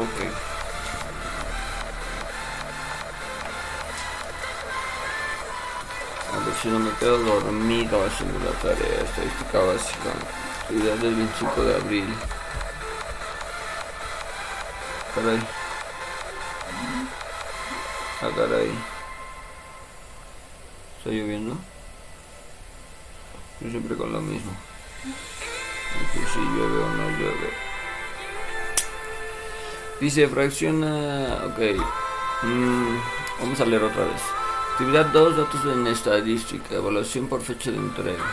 Ok. A ver si no me quedo dormido haciendo la tarea. Estadística básica. Actividad del 25 de abril. Caray. Ah, caray. ¿Está lloviendo? Yo siempre con lo mismo. No sé si llueve o no llueve. Dice fracciona. Ok. Mm, vamos a leer otra vez. Actividad 2, datos en estadística, evaluación por fecha de entrega.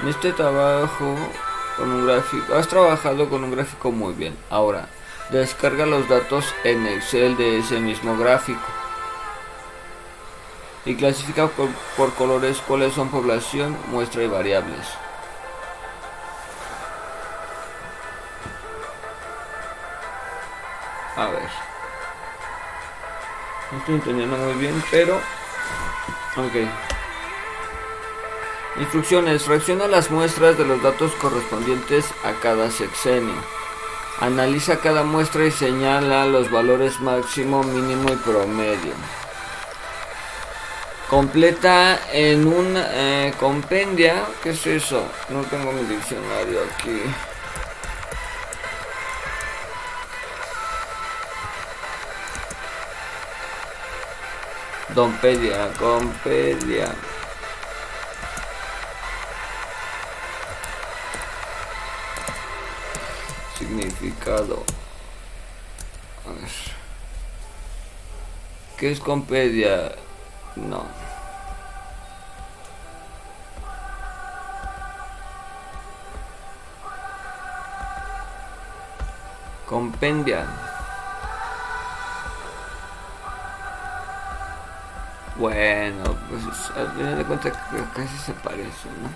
En este trabajo con un gráfico, has trabajado con un gráfico muy bien. Ahora, descarga los datos en Excel de ese mismo gráfico. Y clasifica por, por colores cuáles son población, muestra y variables. Estoy entendiendo muy bien, pero... Ok. Instrucciones. Fracciona las muestras de los datos correspondientes a cada sexenio. Analiza cada muestra y señala los valores máximo, mínimo y promedio. Completa en un eh, compendia. ¿Qué es eso? No tengo mi diccionario aquí. Dompedia, Compedia. Significado. A ver. ¿Qué es Compedia? No. Compendia. Bueno, pues al final de cuentas casi se parece, ¿no?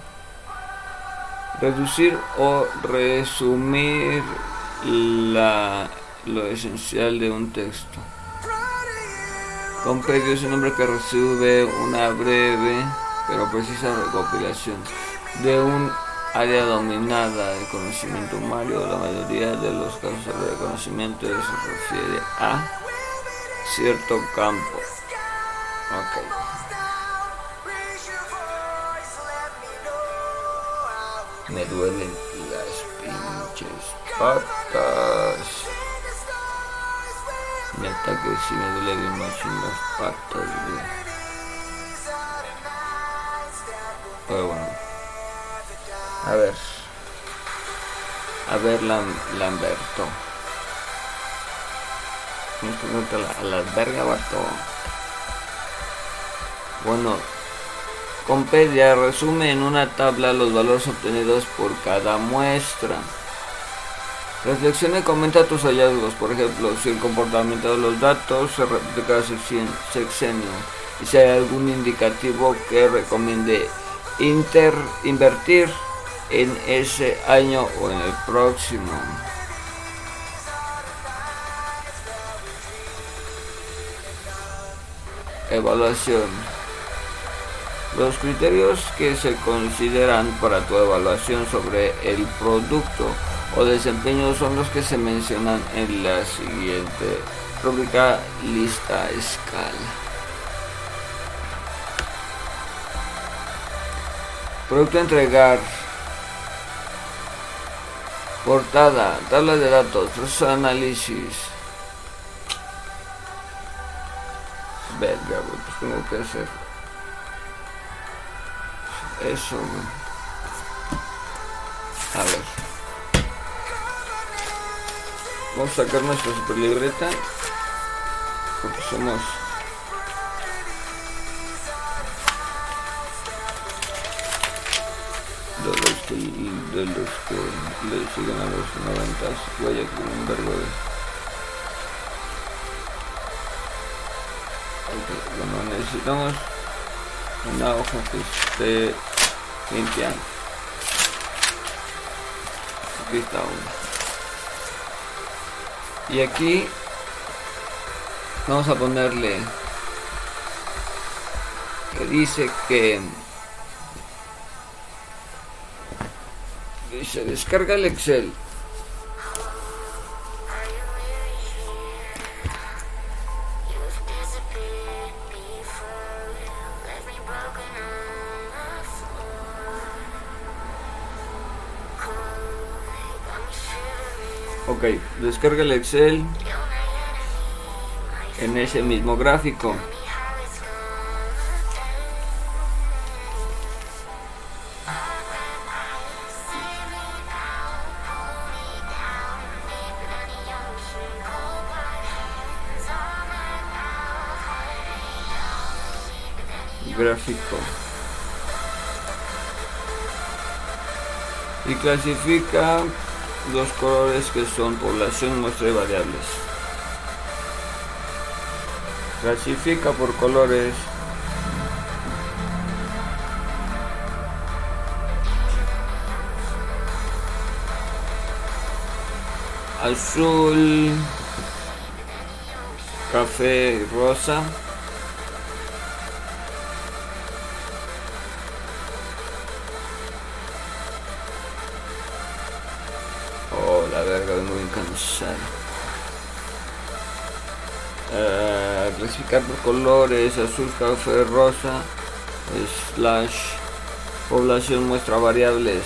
Reducir o resumir la, lo esencial de un texto. Compendio es un nombre que recibe una breve pero precisa recopilación de un área dominada de conocimiento humano. La mayoría de los casos de conocimiento se refiere a cierto campo. Ok. Me duelen las pinches patas. Neta que sí me duele bien más en las patas. Pero bueno. A ver. A ver, Lam Lamberto. No a la verga, vato. Bueno, Compedia resume en una tabla los valores obtenidos por cada muestra. Reflexiona y comenta tus hallazgos, por ejemplo, si el comportamiento de los datos se repite cada sexenio y si hay algún indicativo que recomiende invertir en ese año o en el próximo. Evaluación. Los criterios que se consideran para tu evaluación sobre el producto o desempeño son los que se mencionan en la siguiente rúbrica lista escala. Producto entregar. Portada, tabla de datos, proceso de análisis. Verga, pues tengo que hacer eso, A ver. Vamos a sacar nuestra super libreta. Porque somos de los que, de los que le siguen a los 90 vaya con un verbo de okay, necesitamos una hoja que esté limpiando aquí uno. Y aquí vamos a ponerle que dice que dice descarga el excel descarga el Excel en ese mismo gráfico. gráfico y clasifica dos colores que son población, muestra y variables. Clasifica por colores azul, café rosa. Por colores, azul, café, rosa, slash, población muestra variables.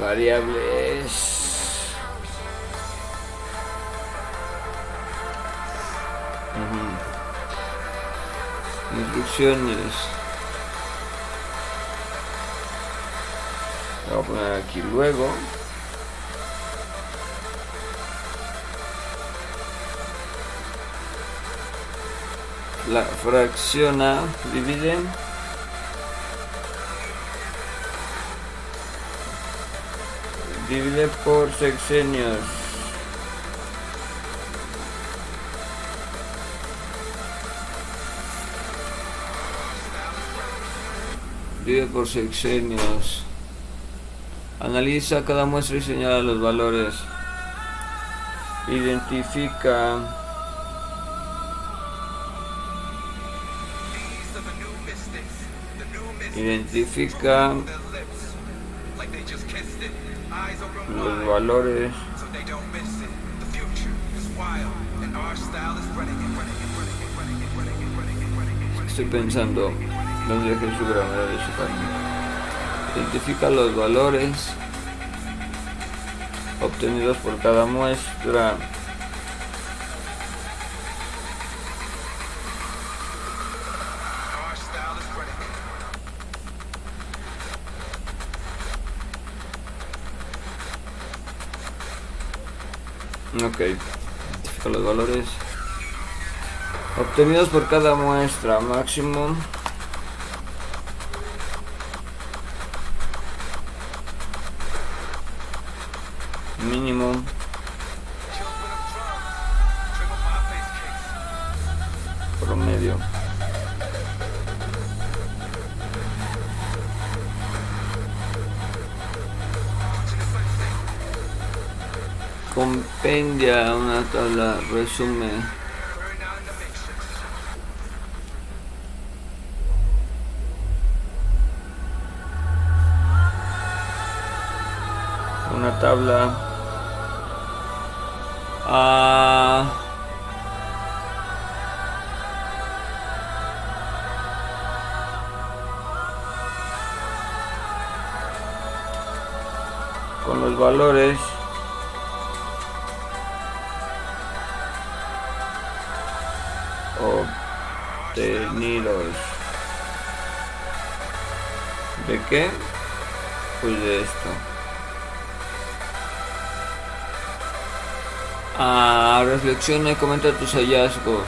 Variables. Instrucciones. Fracciona, divide. Divide por sexenios. Divide por sexenios. Analiza cada muestra y señala los valores. Identifica. Identifica los valores. Estoy pensando donde deje su gravedad de su camino. Identifica los valores obtenidos por cada muestra. Ok, identifica los valores obtenidos por cada muestra. Máximo tabla resume una tabla. Ah, con los valores obtenidos de qué pues de esto Ah, reflexiona y comenta tus hallazgos.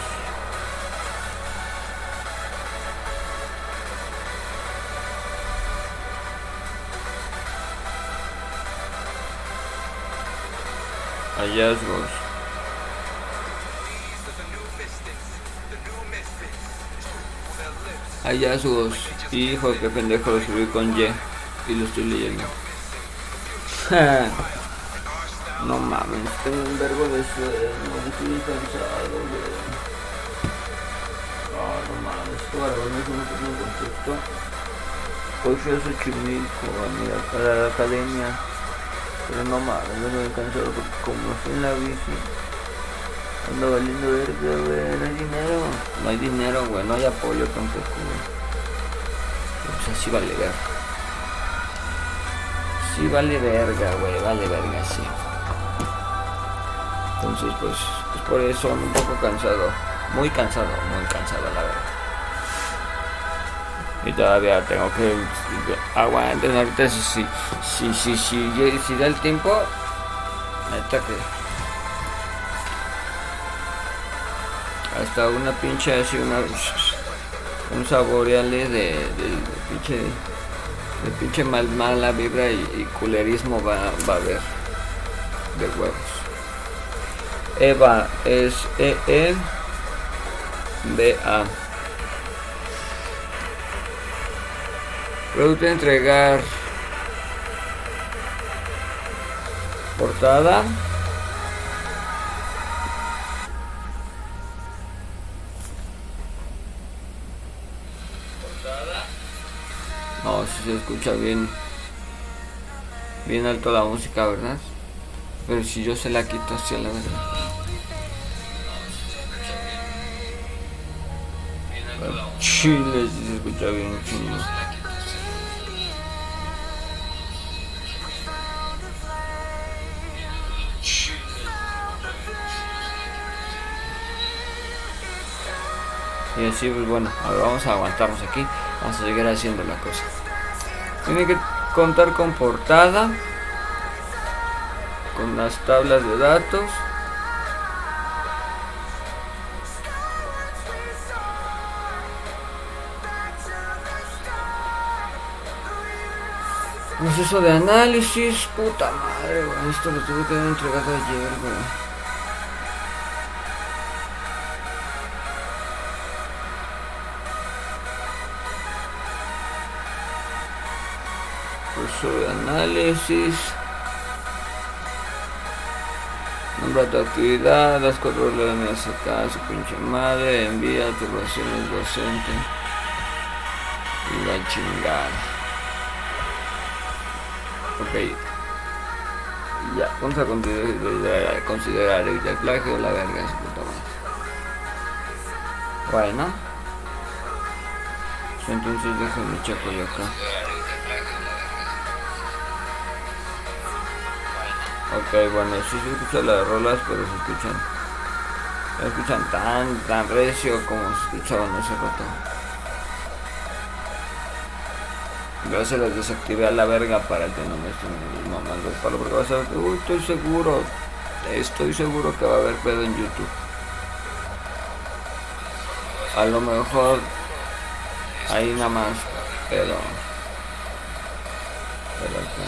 Hallazgos. Hallazgos. Hijo, qué pendejo lo escribí con Y y lo estoy leyendo. No mames, tengo un verbo de sueño, estoy cansado, güey. No, mames, esto no es un poco contexto. Hoy fui a Xochimilco, a mi a la academia. Pero no mames, no me he cansado porque como fui en la bici, Ando valiendo verga, güey. No hay dinero. No hay dinero, güey. No hay apoyo tampoco, güey. Pues así vale verga. Sí vale verga, güey. Vale verga, sí. Entonces, pues, pues por eso un poco cansado. Muy cansado, muy cansado, la verdad. Y todavía tengo que aguantar ahorita si si si si, si, si da el tiempo neta que hasta una pinche así una un saboreale de, de, pinche de pinche mal mala vibra y, culerismo va, va a haber de huevos Eva es E E B A Producto entregar portada. Portada. Se escucha bien. Bien alto la música, ¿verdad? Pero si yo se la quito así la verdad. Chile si se escucha bien chingo. Y así, pues bueno, ahora vamos a aguantarnos aquí. Vamos a seguir haciendo la cosa. Tiene que contar con portada, con las tablas de datos. Proceso de análisis, puta madre, Esto lo tuve que haber entregado ayer, güey. Análisis. Nombra tu actividad, las cuatro líneas acá, su pinche madre, envía observaciones docente y la chingada. Ok. Ya, vamos a considerar, considerar el plagio la verga su puta madre. Bueno. Entonces déjame checo yo acá. Ok, bueno, sí se escuchan las rolas, pero se escuchan. Se escuchan tan, tan recio como se escuchaban hace rato. Yo se las desactivé a la verga para que no me estén mamando el palo, porque vas a ver, estoy seguro, estoy seguro que va a haber pedo en YouTube. A lo mejor ahí nada más, pero. Pero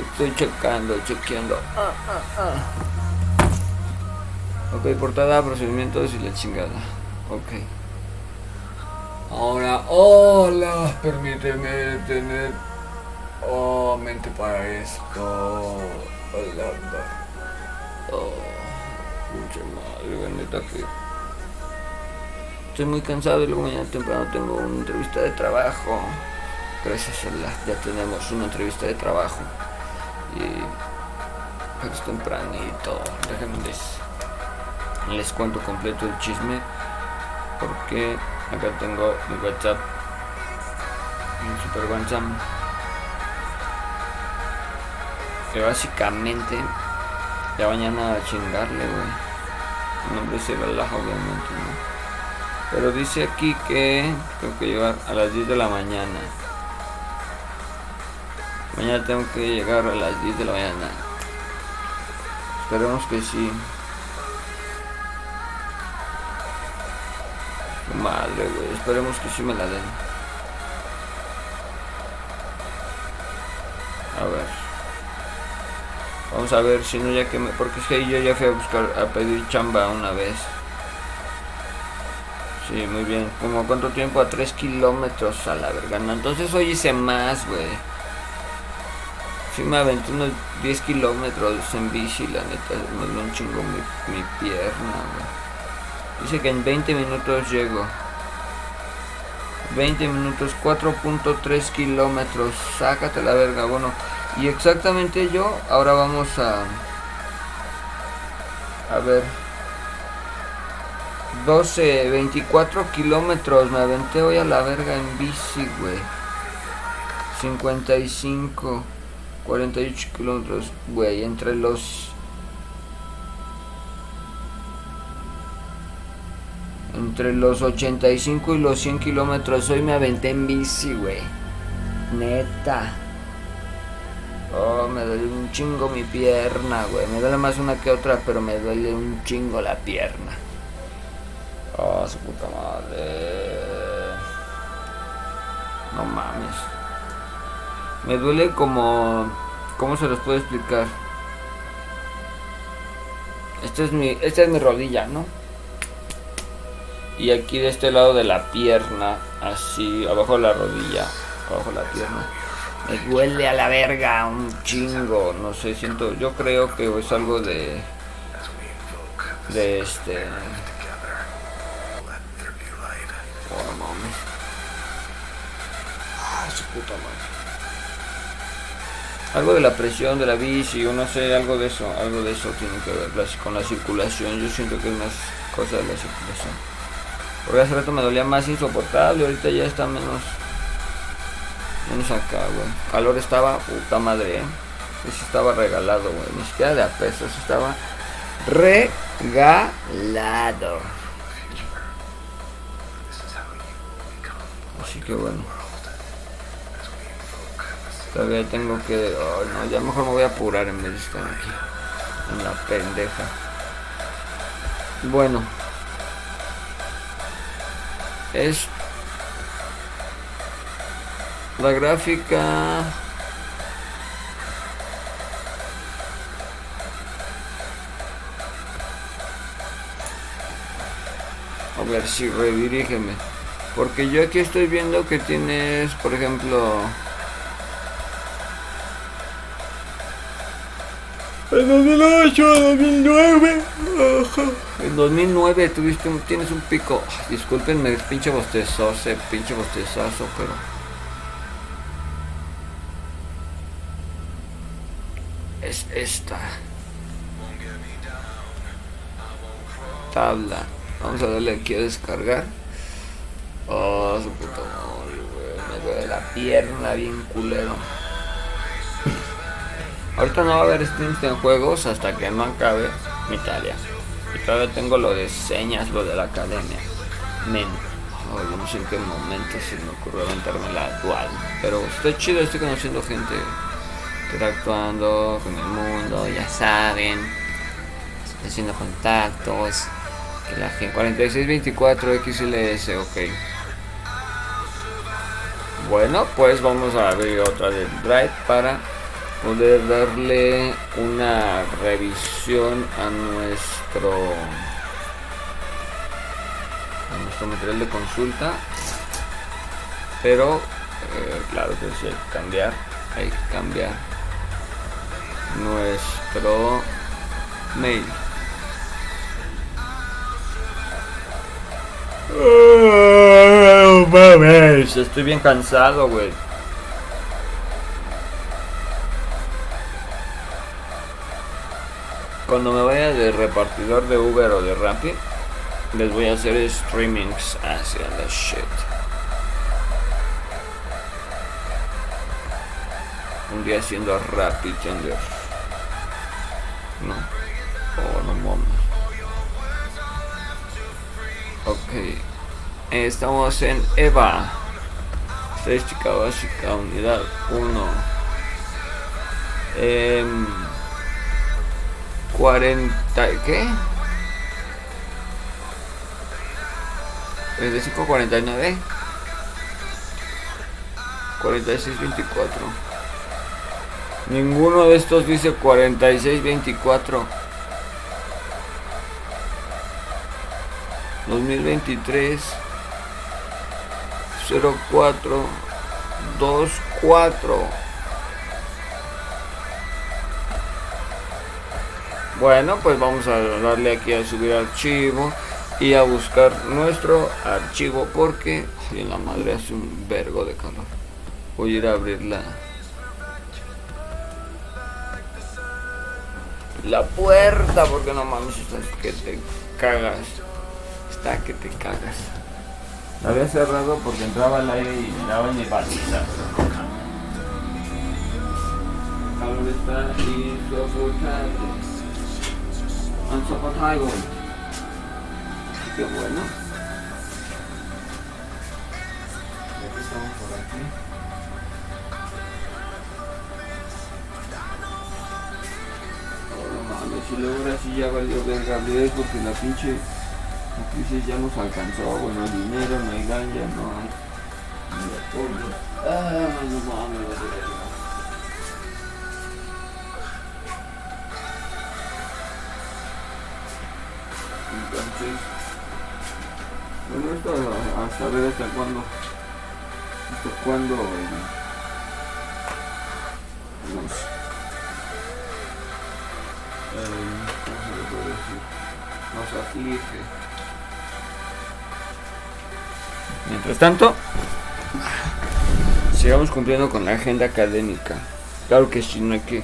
Estoy checando, chequeando. Ah, ah, ah. Ok, portada, procedimientos y la chingada. Ok. Ahora, hola, permíteme tener oh, mente para esto. Hola, oh, mucho madre, neta que estoy muy cansado y luego mañana temprano tengo una entrevista de trabajo gracias a ya tenemos una entrevista de trabajo y pues tempranito déjenme les, cuento completo el chisme porque acá tengo mi whatsapp un super whatsapp que básicamente ya mañana a chingarle güey. Mi nombre es relaja obviamente ¿no? pero dice aquí que tengo que llegar a las 10 de la mañana Mañana tengo que llegar a las 10 de la mañana. Esperemos que sí. Madre, güey. Esperemos que sí me la den. A ver. Vamos a ver si no ya que me... Porque es que yo ya fui a buscar, a pedir chamba una vez. Sí, muy bien. ¿Como cuánto tiempo? A 3 kilómetros a la verga. No, entonces hoy hice más, güey. Sí me aventé unos 10 kilómetros en bici, la neta, me dio un chingo mi, pierna, Dice que en 20 minutos llego. 20 minutos, 4.3 kilómetros. Sácate la verga, bueno. Y exactamente yo, ahora vamos a... A ver. 12, 24 kilómetros. Me aventé hoy a la verga en bici, güey. 55, 48 kilómetros, güey. Entre los. Entre los 85 y los 100 kilómetros. Hoy me aventé en bici, güey. Neta. Oh, me duele un chingo mi pierna, güey. Me duele más una que otra, pero me duele un chingo la pierna. Oh, su puta madre. No mames. Me duele como... ¿Cómo se los puedo explicar? Esta es mi, esta es mi rodilla, ¿no? Y aquí de este lado de la pierna, así, abajo de la rodilla, abajo de la pierna me duele a la verga un chingo. No sé, siento. Yo creo que es algo de. De este. Oh, mames. Ah, su puta madre. Algo de la presión de la bici, o no sé, algo de eso, algo de eso tiene que ver con la circulación. Yo siento que es más cosa de la circulación. Porque hace rato me dolía más insoportable, ahorita ya está menos Vamos acá, güey. Calor estaba, puta madre, ¿eh? Ese estaba regalado, güey. Ni siquiera de a pesos, estaba regalado. Así que bueno. Todavía tengo que... Oh, no, ya mejor me voy a apurar en vez de estar aquí. En la pendeja. Bueno. Es la gráfica a ver si redirígeme porque yo aquí estoy viendo que tienes por ejemplo en 2008 2009 en 2009 tuviste tienes un pico. Discúlpenme pinche bostezoso pinche bostezazo pero es esta. Tabla. Vamos a darle aquí a descargar. Oh su puto me duele la pierna bien culero ahorita no va a haber streams en juegos hasta que no acabe mi tarea. Y todavía tengo lo de señas lo de la academia. Men oh, no sé en qué momento se me ocurrió aventarme la dual. Pero está chido estoy conociendo gente interactuando con el mundo, ya saben, haciendo contactos, que la gente 4624 XLS, ok. Bueno, pues vamos a abrir otra del Drive para poder darle una revisión a nuestro a nuestro material de consulta pero eh, claro que sí hay que cambiar hay que cambiar nuestro mail. estoy bien cansado, güey. Cuando me vaya de repartidor de Uber o de Rappi, les voy a hacer streamings hacia la shit. Un día haciendo Rappi Tender. No. Oh, no mames. Ok. Estamos en EVA. Estadística básica, unidad 1. Eh, 40. ¿Qué? 45, 49. 46, 24. Ninguno de estos dice 4624. 2023 04 24 Bueno, pues vamos a darle aquí a subir archivo y a buscar nuestro archivo porque en la madre hace un vergo de calor. Voy a ir a abrir la puerta porque no mames, estás que te cagas. Está que te cagas. La había cerrado porque entraba al aire y me daba. El está insoportable. Insoportable. Qué bueno. Ya que estamos por aquí. Oh, no mames, si luego ahora sí ya valió ver Gabriel porque la pinche la crisis ya nos alcanzó, bueno, hay dinero, no hay ganja, no hay ni apoyo. Ah, no mames, vale verga. Entonces, bueno, esto a, saber hasta cuándo, hasta cuándo eh, nos, eh. Nos aflige. Mientras tanto, sigamos cumpliendo con la agenda académica. Claro que sí, no hay que,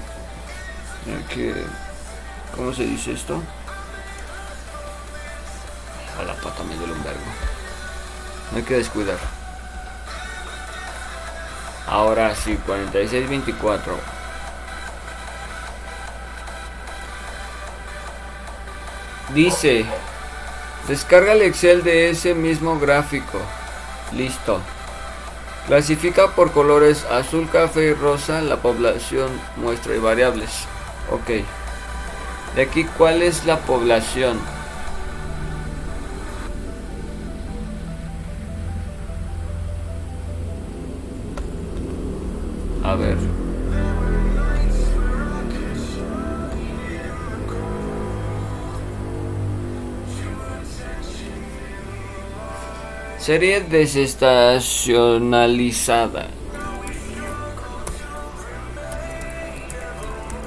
no hay que, ¿cómo se dice esto? Vergo. No hay que descuidar. Ahora sí, 46-24. Dice, descarga el Excel de ese mismo gráfico. Listo. Clasifica por colores azul, café y rosa la población, muestra y variables. Ok. De aquí, ¿cuál es la población? Serie desestacionalizada.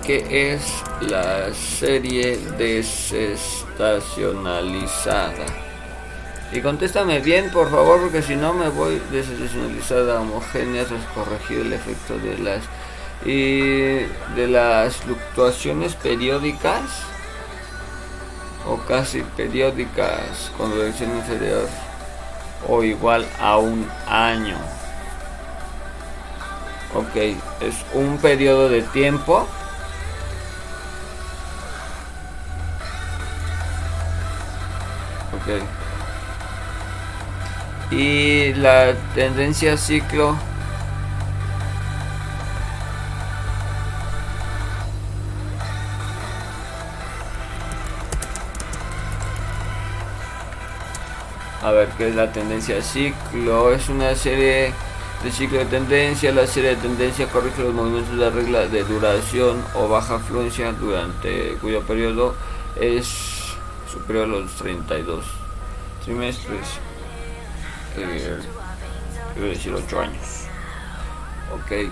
¿Qué es la serie desestacionalizada? Y contéstame bien, por favor, porque si no me voy desestacionalizada, homogénea, tras corregir el efecto de las y de las fluctuaciones periódicas o casi periódicas con dirección inferior o igual a un año. Ok, es un periodo de tiempo. Ok. Y la tendencia ciclo. A ver, ¿qué es la tendencia ciclo? Es una serie de ciclo de tendencia. La serie de tendencia corrige los movimientos de la regla de duración o baja afluencia durante cuyo periodo es superior a los 32 trimestres. Eh, quiero decir 8 años. Ok.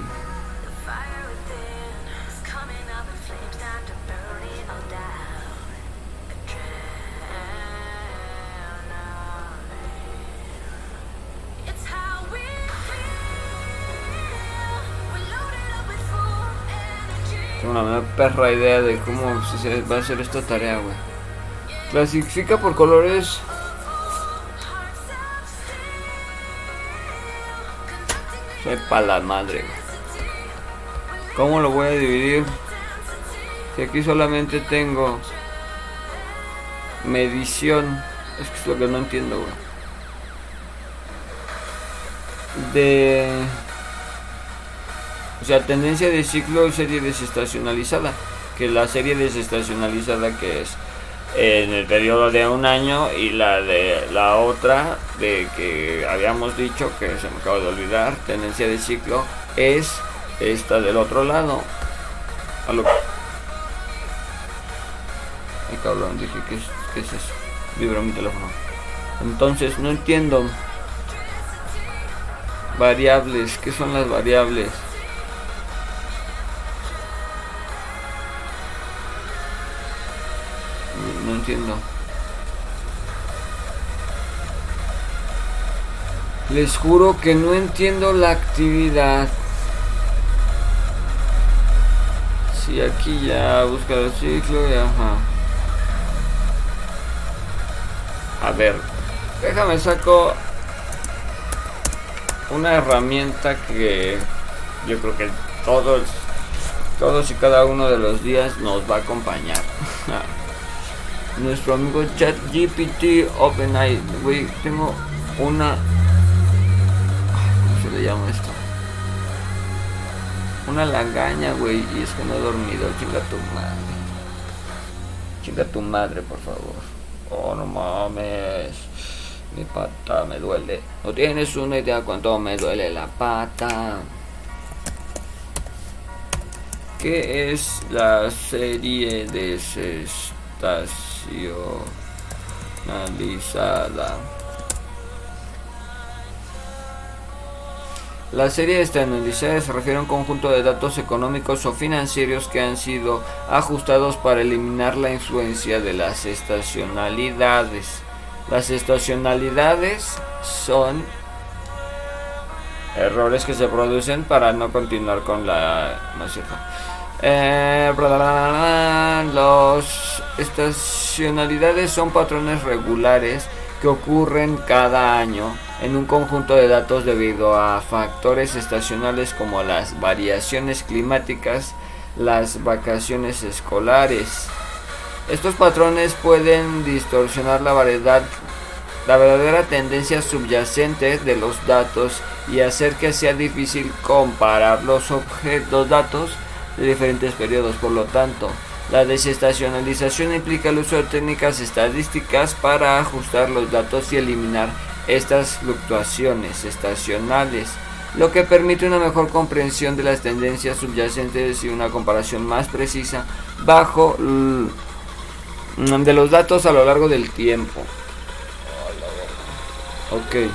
Una mera perra idea de cómo se va a hacer esta tarea, güey. Clasifica por colores. Sepa la madre, güey. ¿Cómo lo voy a dividir? Si aquí solamente tengo medición. Es que es lo que no entiendo, güey. De. O sea, tendencia de ciclo serie desestacionalizada. Que la serie desestacionalizada que es en el periodo de un año y la de la otra de que habíamos dicho que se me acaba de olvidar, tendencia de ciclo es esta del otro lado. A lo... Ay cabrón, dije ¿qué es, qué es eso? Vibra mi teléfono. Entonces no entiendo. Variables, ¿qué son las variables? Les juro que no entiendo la actividad. Si aquí ya busca el ciclo y ajá. A ver, déjame saco una herramienta que yo creo que todos todos y cada uno de los días nos va a acompañar. Nuestro amigo ChatGPT OpenAI, güey, tengo una ¿cómo se le llama esto? Una lagaña, güey, y es que no he dormido, chinga tu madre. Chinga tu madre, por favor. Oh, no mames. Mi pata me duele. No tienes una idea cuánto me duele la pata. ¿Qué es la serie desestacionalizada? La serie desestacionalizada se refiere a un conjunto de datos económicos o financieros que han sido ajustados para eliminar la influencia de las estacionalidades. Las estacionalidades son errores que se producen para no continuar con la... No eh, los estacionalidades son patrones regulares que ocurren cada año en un conjunto de datos debido a factores estacionales como las variaciones climáticas, las vacaciones escolares, estos patrones pueden distorsionar la variedad, la verdadera tendencia subyacente de los datos y hacer que sea difícil comparar los objetos datos de diferentes periodos. Por lo tanto, la desestacionalización implica el uso de técnicas estadísticas para ajustar los datos y eliminar estas fluctuaciones estacionales, lo que permite una mejor comprensión de las tendencias subyacentes y una comparación más precisa bajo de los datos a lo largo del tiempo. Ok.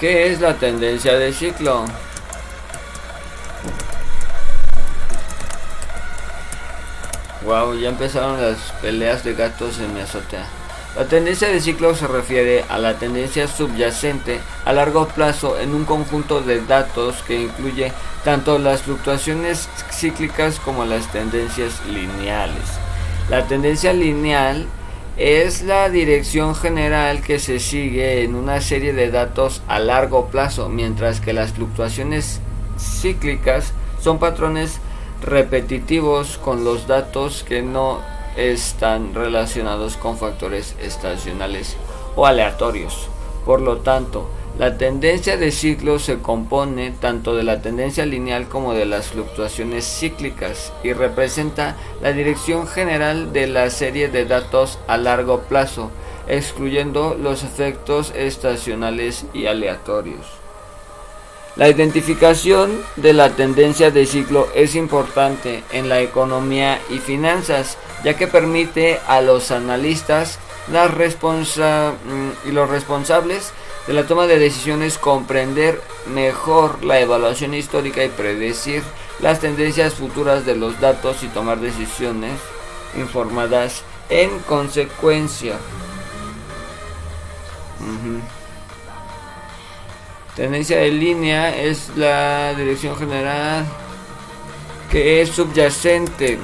¿Qué es la tendencia de ciclo? Wow, ya empezaron las peleas de gatos en mi azotea. La tendencia de ciclo se refiere a la tendencia subyacente a largo plazo en un conjunto de datos que incluye tanto las fluctuaciones cíclicas como las tendencias lineales. La tendencia lineal es la dirección general que se sigue en una serie de datos a largo plazo, mientras que las fluctuaciones cíclicas son patrones repetitivos con los datos que no están relacionados con factores estacionales o aleatorios. Por lo tanto, la tendencia de ciclo se compone tanto de la tendencia lineal como de las fluctuaciones cíclicas y representa la dirección general de la serie de datos a largo plazo, excluyendo los efectos estacionales y aleatorios. La identificación de la tendencia de ciclo es importante en la economía y finanzas, ya que permite a los analistas las mm, y los responsables de la toma de decisiones comprender mejor la evaluación histórica y predecir las tendencias futuras de los datos y tomar decisiones informadas en consecuencia. Tendencia de línea es la dirección general que es subyacente.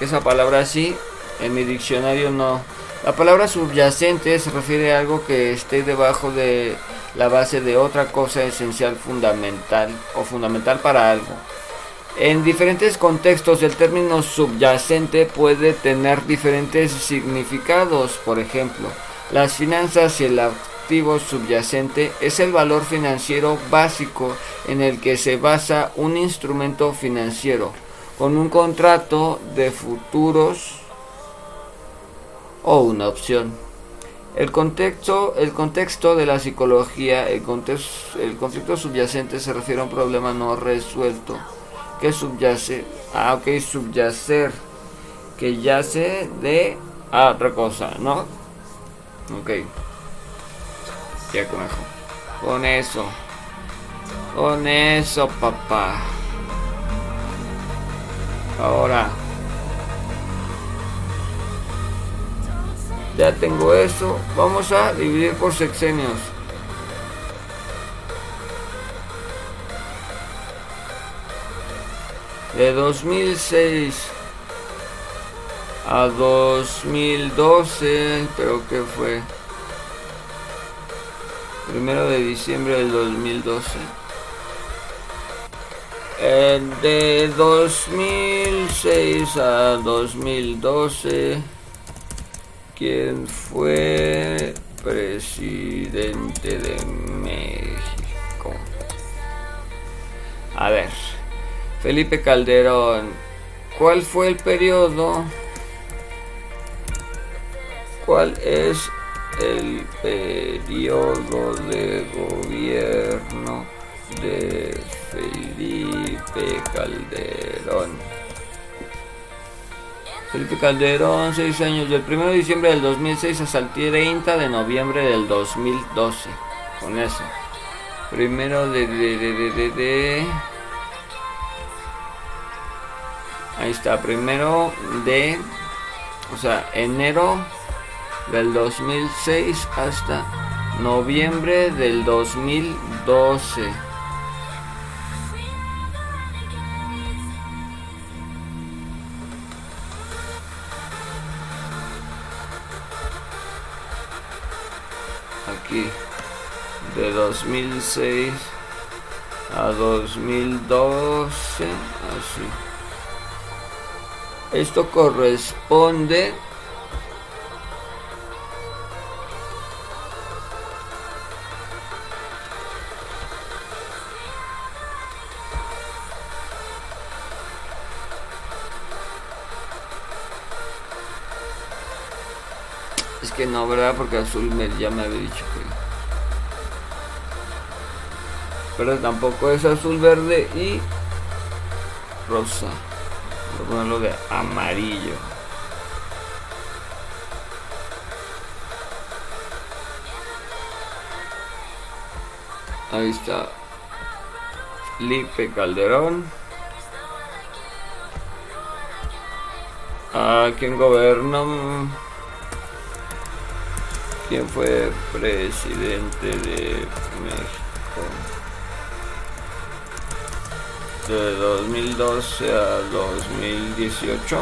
Esa palabra sí, en mi diccionario no. La palabra subyacente se refiere a algo que esté debajo de la base de otra cosa esencial fundamental o fundamental para algo. En diferentes contextos el término subyacente puede tener diferentes significados. Por ejemplo, las finanzas y el activo subyacente es el valor financiero básico en el que se basa un instrumento financiero con un contrato de futuros o una opción. El contexto, el contexto de la psicología, el, contexto, el conflicto subyacente se refiere a un problema no resuelto que subyace, ah, ok, subyacer, que yace de a otra cosa, ¿no? Ok. Ya conejo. Con eso. Con eso, papá. Ahora. Ya tengo eso. Vamos a dividir por sexenios. De 2006 a 2012, pero que fue primero de diciembre del 2012. Eh, de 2006 a 2012, ¿quién fue presidente de México? A ver, Felipe Calderón, ¿cuál fue el periodo? ¿Cuál es el periodo de gobierno de Felipe Calderón? Felipe Calderón, 6 años, del 1 de diciembre del 2006 hasta el 30 de noviembre del 2012. Con eso. Primero de, de, de, de, de Ahí está, primero de, o sea, enero del 2006 hasta noviembre del 2012. Aquí, de 2006 a 2012, así. Esto corresponde Es que no, ¿verdad? Porque azul ya me había dicho que... Pero tampoco es azul, verde y rosa. Voy a ponerlo de amarillo. Ahí está. Lipe Calderón. ¿A quién gobernó? ¿Quién fue presidente de México? De 2012 a 2018.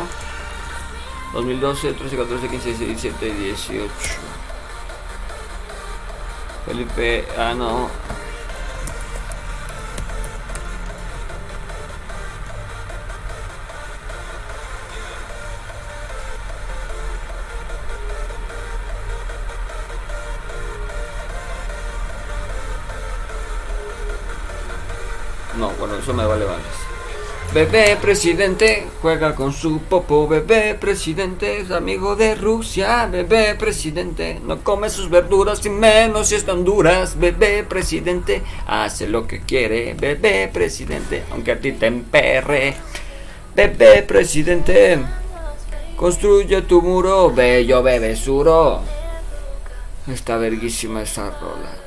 2012, 13, 14, 15, 16, 17, 18. Felipe, ah eso me vale. Bebé presidente juega con su popo. Bebé presidente es amigo de Rusia. Bebé presidente no come sus verduras y menos si están duras. Bebé presidente hace lo que quiere. Bebé presidente, aunque a ti te emperre. Bebé presidente construye tu muro. Bello bebé suro. Está verguísima esa rola.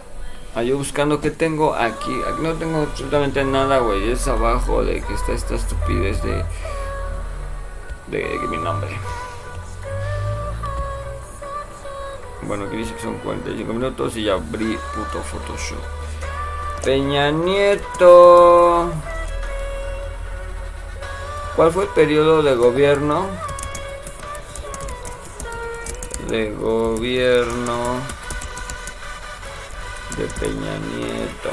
Ah, yo buscando que tengo aquí. Aquí no tengo absolutamente nada, güey. Es abajo de que está esta estupidez de. de, de mi nombre. Bueno, aquí dice que son 45 minutos y ya abrí puto Photoshop. Peña Nieto. ¿Cuál fue el periodo de gobierno? De gobierno de Peña Nieto.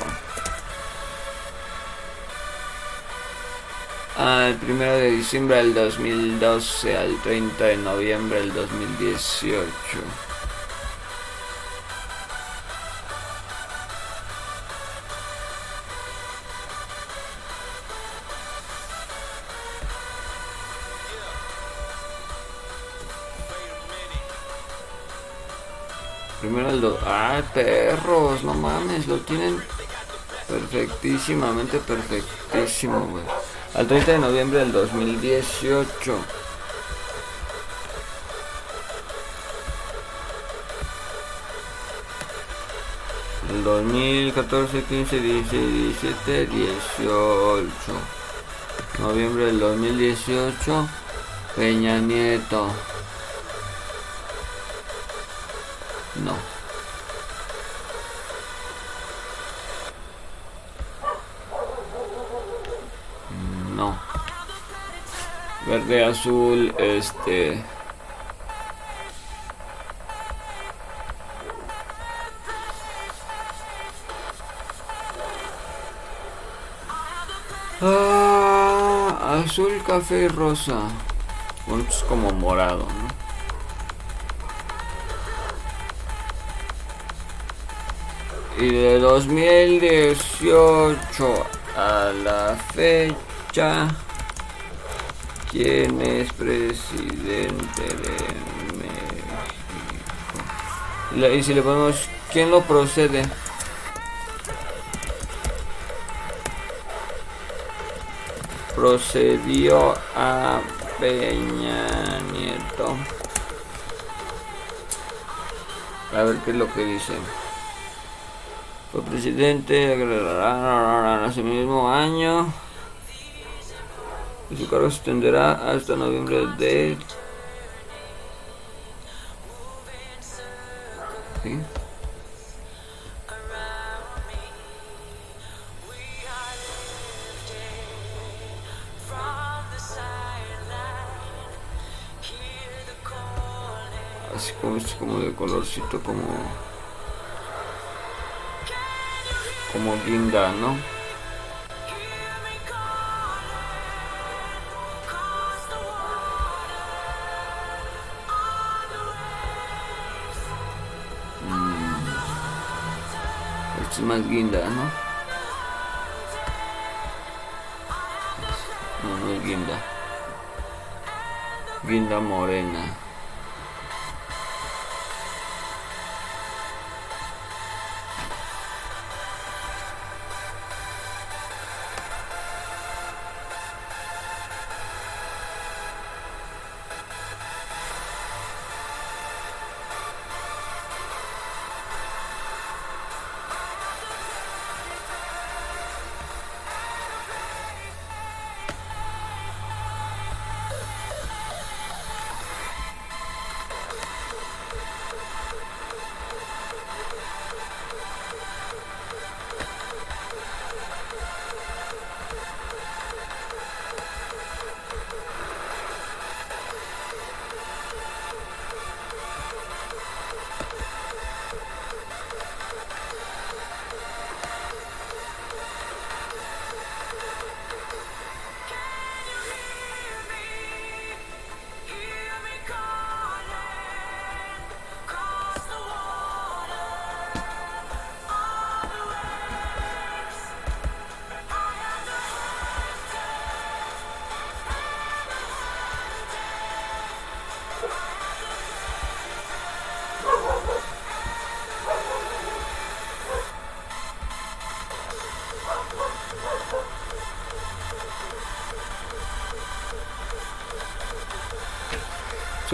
Al 1 de diciembre del 2012 al 30 de noviembre del 2018. Do... ¡Ah, perros! No mames, lo tienen perfectísimamente perfectísimo, güey. Al 30 de noviembre del 2018. El 2014, 15, 16, 17, 18. Noviembre del 2018. Peña Nieto. No. Verde, azul, este... Ah, azul, café y rosa. Bueno, es como morado, ¿no? Y de 2018 a la fecha, ¿quién es presidente de México? Y si le ponemos, ¿quién lo procede? Procedió a Peña Nieto. A ver qué es lo que dice. Fue presidente en ese mismo año. Y su cargo se extenderá hasta noviembre de... ¿Sí? Así como es como de colorcito como como guinda, ¿no? Esto es más guinda, ¿no? No, no es guinda. Guinda morena.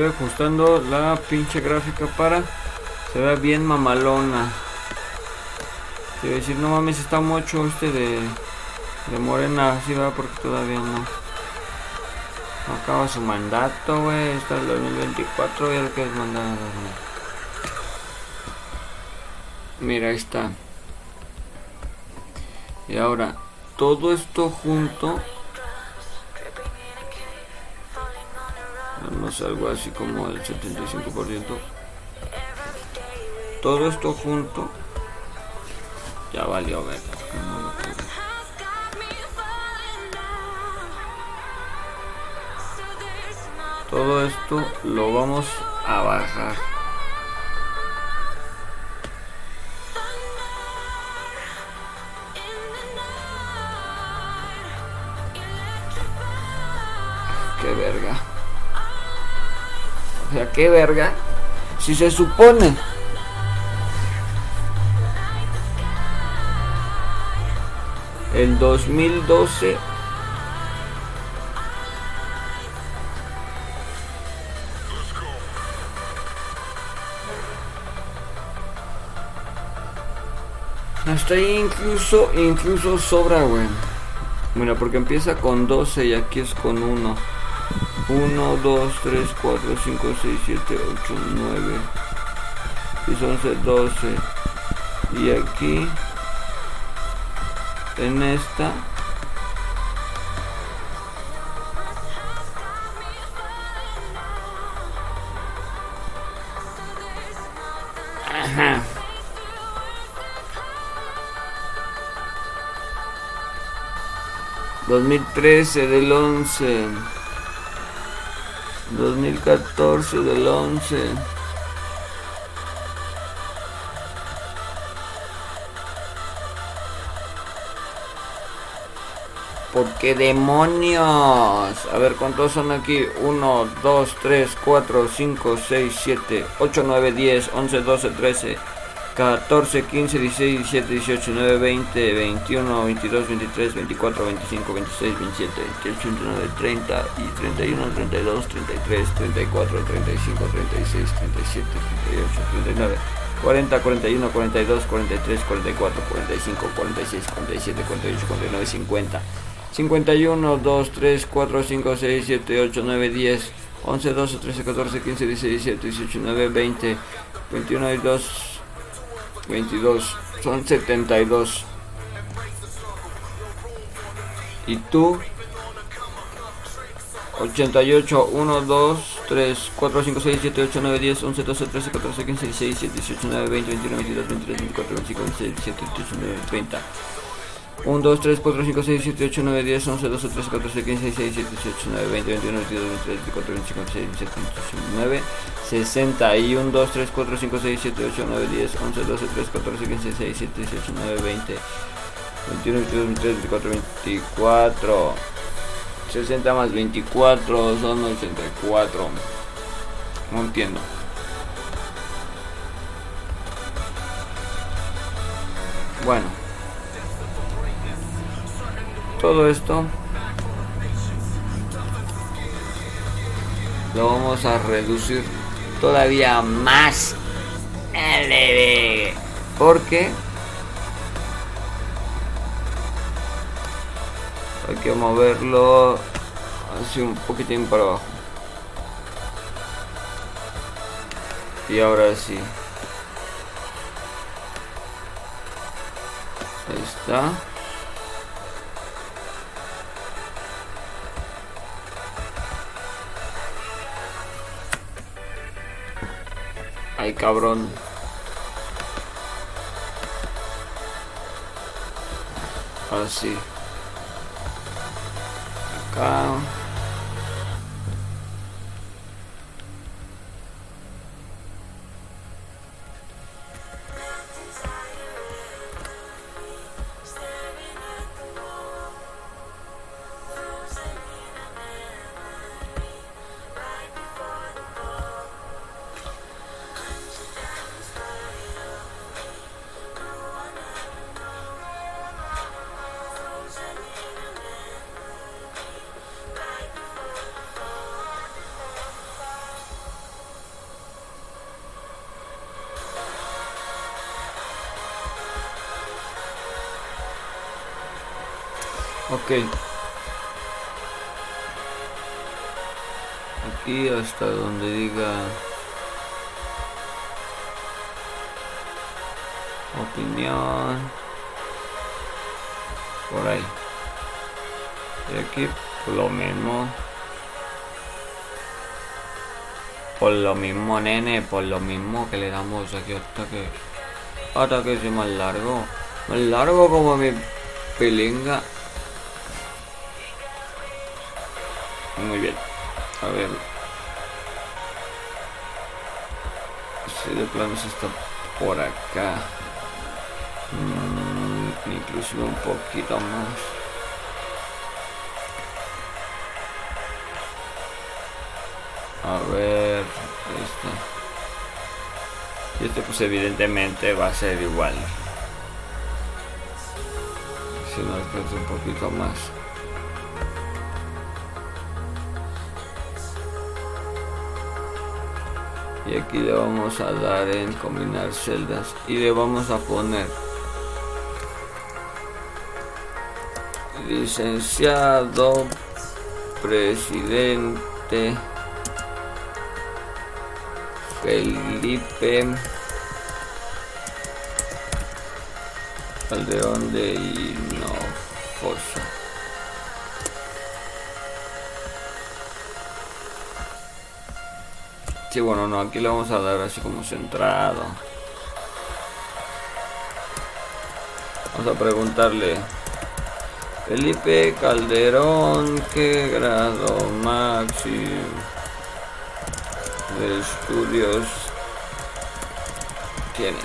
Estoy ajustando la pinche gráfica para se vea bien mamalona. Quiero decir, no mames, está mucho este de, de morena, así va porque todavía no. Acaba su mandato, güey. Está el 2024 y el que es mandado. Mira, ahí está. Y ahora, todo esto junto algo así como el 75%. Todo esto junto ya valió ver. Todo esto lo vamos a bajar. Qué verga. Si se supone. El 2012 hasta ahí incluso incluso sobra güey. Mira porque empieza con 12 y aquí es con 1 1, 2, 3, 4, 5, 6, 7, 8, 9, 10, 11, 12. Y aquí, en esta, Ajá. ...2013 del 11... 2014 del 11 ¿Por qué demonios? A ver, ¿cuántos son aquí? 1, 2, 3, 4, 5, 6, 7, 8, 9, 10, 11, 12, 13, 14, 15, 16, 17, 18, 19, 20, 21, 22, 23, 24, 25, 26, 27, 28, 29, 30 y 31, 32, 33, 34, 35, 36, 37, 38, 39. 40, 41, 42, 43, 44, 45, 46, 47, 48, 49, 50. 51, 2, 3, 4, 5, 6, 7, 8, 9, 10, 11, 12, 13, 14, 15, 16, 17, 18, 19, 20, 21 y 2, 22. Son 72. ¿Y tú? 88, 1, 2, 3, 4, 5, 6, 7, 8, 9, 10, 11, 12, 13, 14, 15, 16, 17, 18, 19, 20, 21, 22, 23, 24, 25, 26, 27, 28, 29, 30. 1, 2, 3, 4, 5, 6, 7, 8, 9, 10, 11, 12, 13, 14, 15, 16, 17, 18, 19, 20, 21, 22, 23, 24, 25, 26, 27, 29, 60 y 1, 2, 3, 4, 5, 6, 7, 8, 9, 10, 11, 12, 13, 14, 15, 16, 17, 18, 19, 20, 21, 22, 23, 24, 24. 60 más 24 son 84. No entiendo. Bueno todo esto. Lo vamos a reducir todavía más. Porque hay que moverlo así un poquitín para abajo. Y ahora sí. Ahí está Ay, cabrón. Así. Acá. Aquí hasta donde diga opinión. Por ahí. Y aquí lo mismo. Por lo mismo, nene, por lo mismo que le damos aquí hasta que... Hasta que sea más largo. Más largo como mi pilinga. Está por acá. Mm, inclusive un poquito más. A ver. Este. Este pues evidentemente va a ser igual. Si no alcanza un poquito más. Y aquí le vamos a dar en combinar celdas. Y le vamos a poner licenciado presidente Felipe Calderón de así, bueno, no, aquí le vamos a dar así como centrado. Vamos a preguntarle. Felipe Calderón, ¿qué grado máximo de estudios tiene?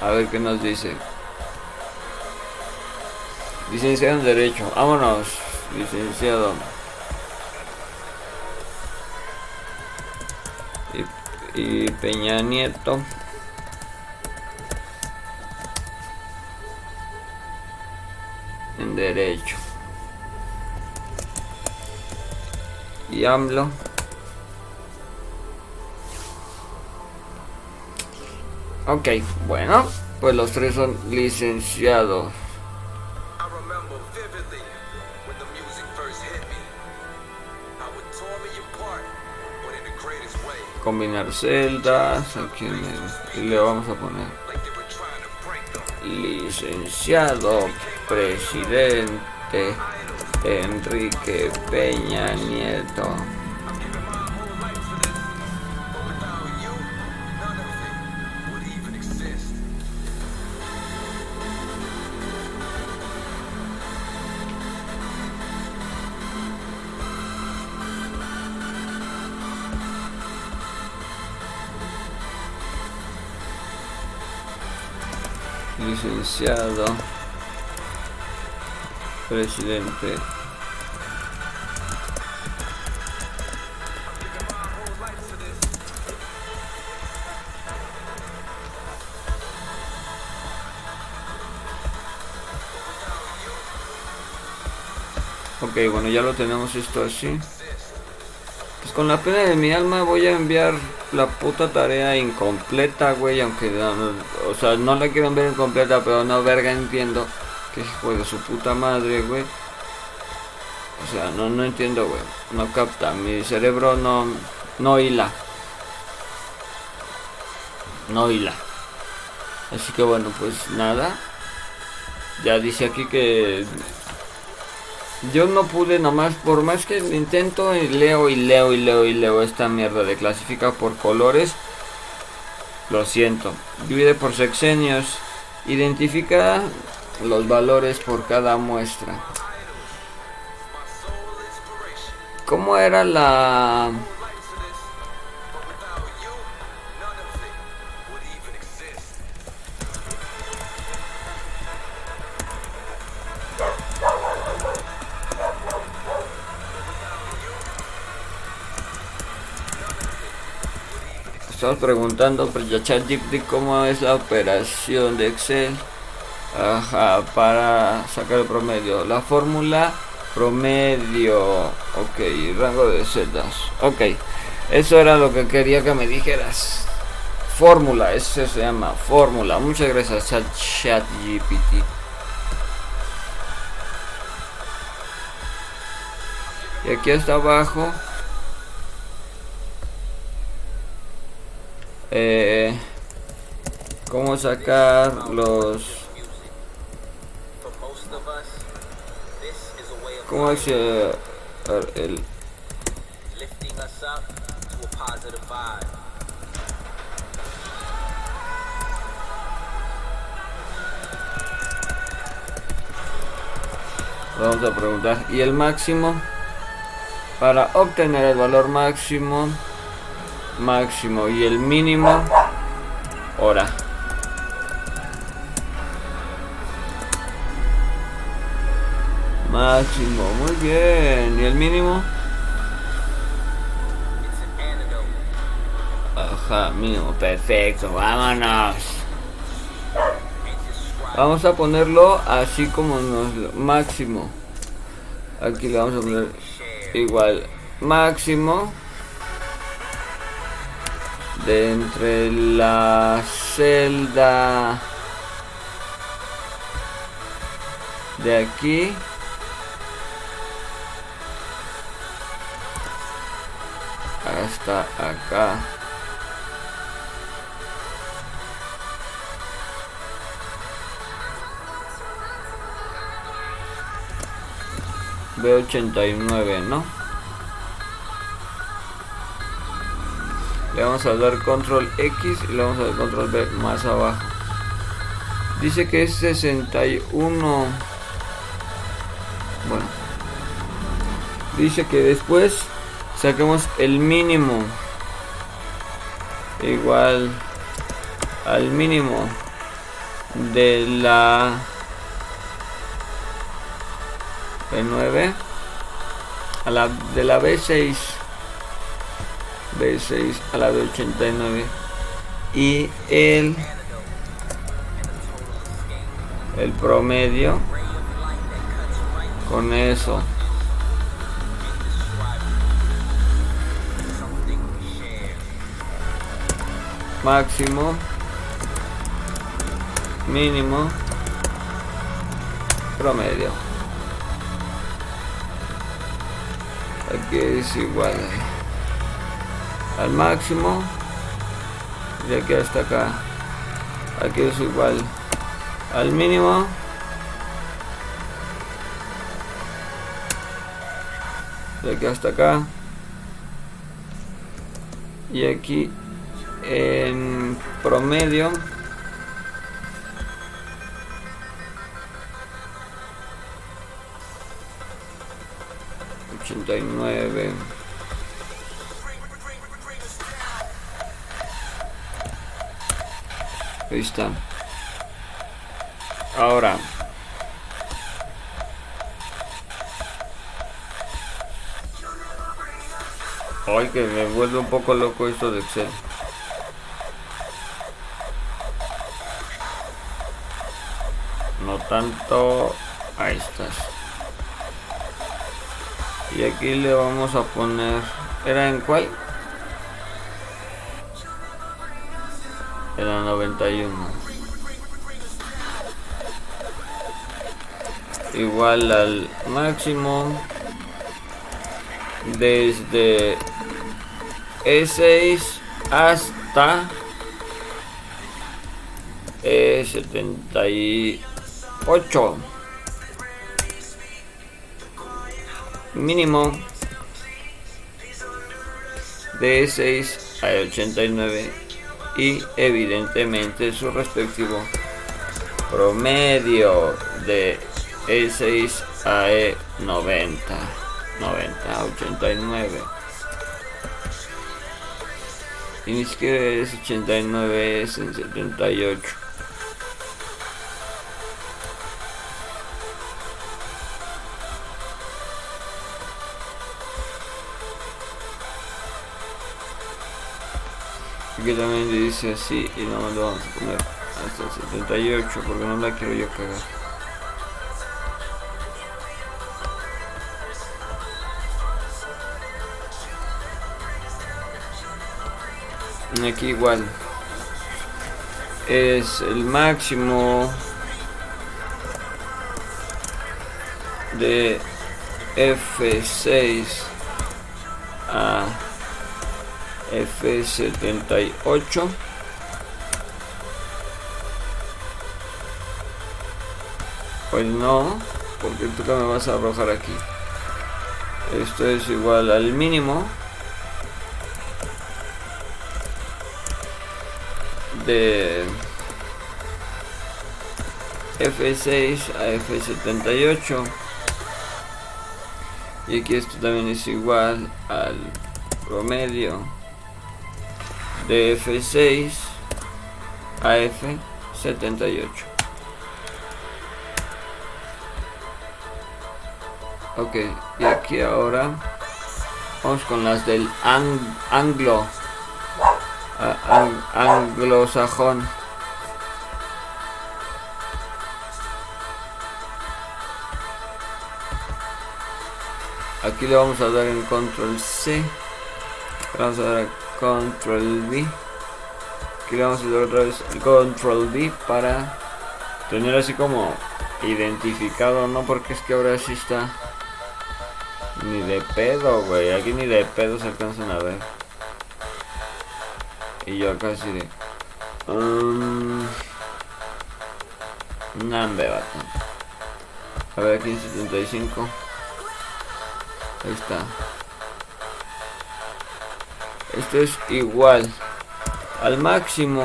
A ver qué nos dice. Licenciado en Derecho, vámonos, licenciado. Peña Nieto. En Derecho. Y AMLO. Ok, bueno, pues los tres son licenciados. Combinar celdas aquí y le vamos a poner licenciado presidente Enrique Peña Nieto presidente Ok, bueno, ya lo tenemos esto así. Con la pena de mi alma voy a enviar la puta tarea incompleta, güey, aunque o sea, no la quiero ver incompleta, pero no verga entiendo que de su puta madre, güey. O sea, no no entiendo, güey. No capta, mi cerebro no no hila. No hila. Así que bueno, pues nada. Ya dice aquí que yo no pude nomás, por más que intento y leo y leo y leo y leo esta mierda de clasifica por colores. Lo siento. Divide por sexenios. Identifica los valores por cada muestra. ¿Cómo era la... estamos preguntando pues, ya cómo es la operación de Excel para sacar el promedio. La fórmula promedio. Ok, rango de celdas. Ok, eso era lo que quería que me dijeras. Fórmula, eso se llama fórmula. Muchas gracias, chat, chat GPT. Y aquí hasta abajo eh, cómo sacar los cómo es eh, el vamos a preguntar. Y el máximo para obtener el valor máximo máximo y el mínimo hora. Máximo muy bien. Y el mínimo ajá mínimo perfecto vámonos. Vamos a ponerlo así como nos máximo. Aquí le vamos a poner igual máximo de entre la celda de aquí hasta acá B89 ¿no? Le vamos a dar control X y le vamos a dar control B más abajo Dice que es 61. Bueno. Dice que después saquemos el mínimo. Igual al mínimo de la B9 a la de la B6 B6 a la B89 y el el promedio con eso. Máximo mínimo promedio. Aquí es igual al máximo. De aquí hasta acá. Aquí es igual al mínimo. De aquí hasta acá. Y aquí en promedio. ochenta y nueve ahí está ahora Ay, que me vuelve un poco loco esto de Excel. No tanto... Ahí estás. Y aquí le vamos a poner... ¿Era en cuál? Era 91. Igual al máximo desde E6 hasta E78 mínimo de E6 a E89 y evidentemente su respectivo promedio de E6 a E90 90 89 y ni siquiera es 89 es en 78 Aquí también dice así y no lo vamos a poner hasta el 78 porque no la quiero yo cagar. Aquí igual es el máximo de F6 a F78. Pues no porque tú que me vas a arrojar aquí. Esto es igual al mínimo de F6 a F78 y aquí esto también es igual al promedio de F6 a F78 ok y aquí ahora vamos con las del anglo anglosajón. Aquí le vamos a dar en control C. Vamos a dar control V aquí le vamos a dar otra vez control V para tener así como identificado no porque es que ahora sí está ni de pedo güey aquí ni de pedo se alcanzan a ver y yo acá así de... Um, Nambe. A ver, aquí en 75. Ahí está. Es igual al máximo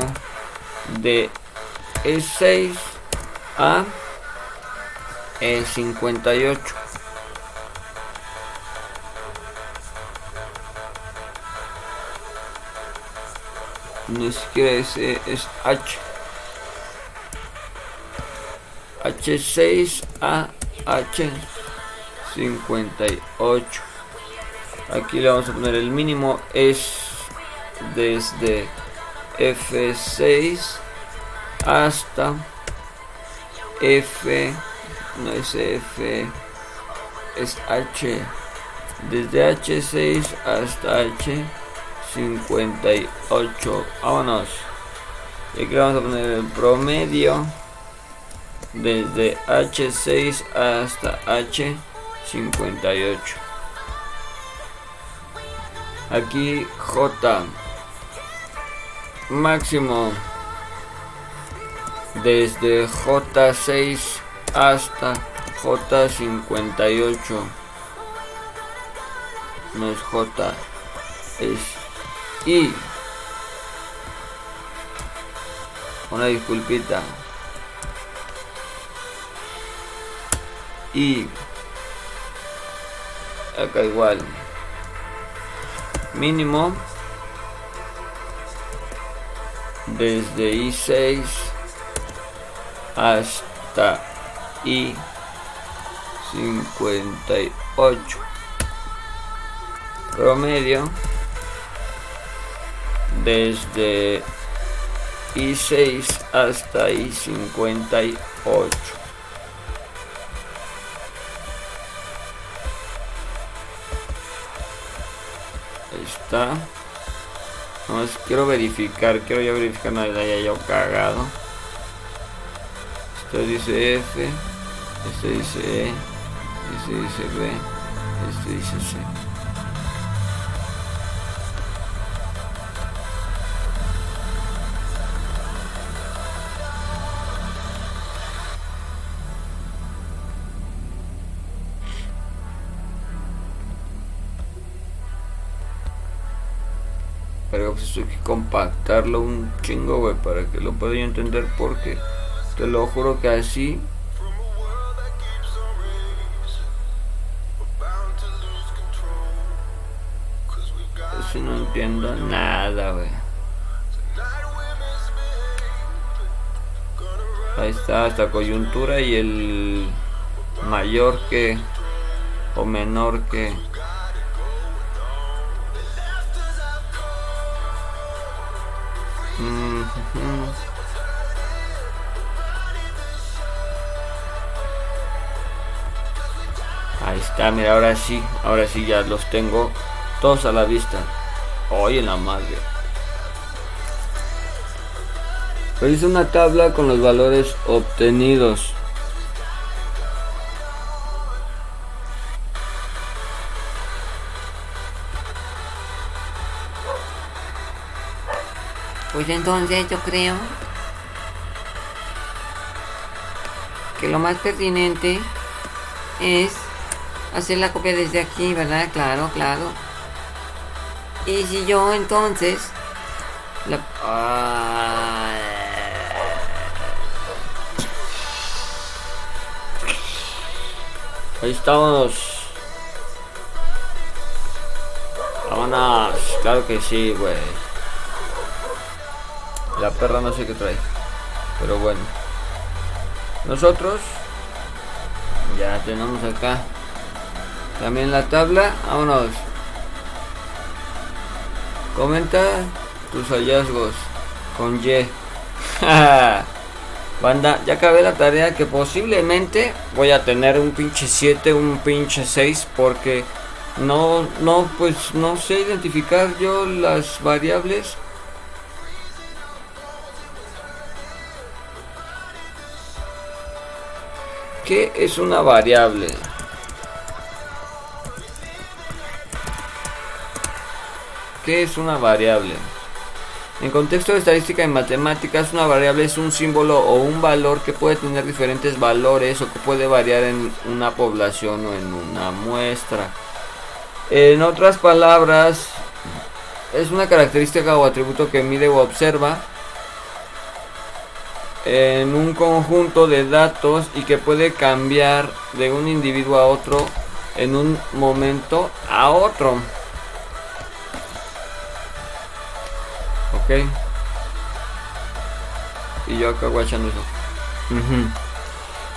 de E6 a 58. Ni siquiera es, es H. H6 a H58. Aquí le vamos a poner el mínimo es desde F6 hasta F no es F es H. Desde H6 hasta H58 vámonos. Y aquí vamos a poner el promedio desde H6 hasta H58 aquí J máximo desde J6 hasta J58 no es J es I. Una disculpita. Y acá igual. Mínimo desde i6 hasta i58 promedio desde i6 hasta i58 está. No, quiero verificar, quiero ya verificar no le haya yo cagado. Esto dice F, este dice E, este dice B, este dice C. compactarlo un chingo, güey, para que lo pueda yo entender porque te lo juro que así así no entiendo nada, güey. Ahí está, esta coyuntura y el mayor que o menor que Ahí está, mira, ahora sí, ahora sí ya los tengo todos a la vista. Oye, la madre. Pues una tabla con los valores obtenidos. Pues entonces yo creo que lo más pertinente es hacer la copia desde aquí, ¿verdad? Claro, claro. Y si yo entonces la... Ahí estamos. Vámonos. Claro que sí, güey. La perra no sé qué trae. Pero bueno. Nosotros ya tenemos acá también la tabla. Vámonos. Comenta tus hallazgos con Y. Banda, ya acabé la tarea que posiblemente voy a tener un pinche 7, un pinche 6 porque no no pues no sé identificar yo las variables ¿Qué es una variable? ¿Qué es una variable? En contexto de estadística y matemáticas, una variable es un símbolo o un valor que puede tener diferentes valores o que puede variar en una población o en una muestra. En otras palabras, es una característica o atributo que mide o observa en un conjunto de datos y que puede cambiar de un individuo a otro en un momento a otro. Ok. Y yo acá guachando eso.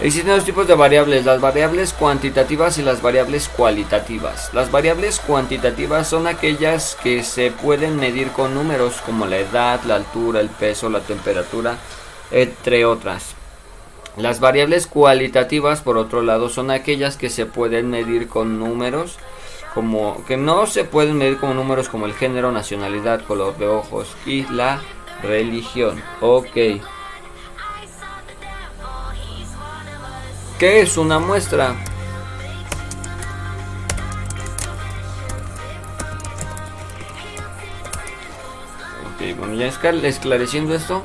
Existen dos tipos de variables, las variables cuantitativas y las variables cualitativas. Las variables cuantitativas son aquellas que se pueden medir con números como la edad, la altura, el peso, la temperatura, entre otras. Las variables cualitativas, por otro lado, son aquellas que se pueden medir con números como que no se pueden medir con números como el género, nacionalidad, color de ojos y la religión. Ok. ¿Qué es una muestra? Ok, bueno, ya esclareciendo esto.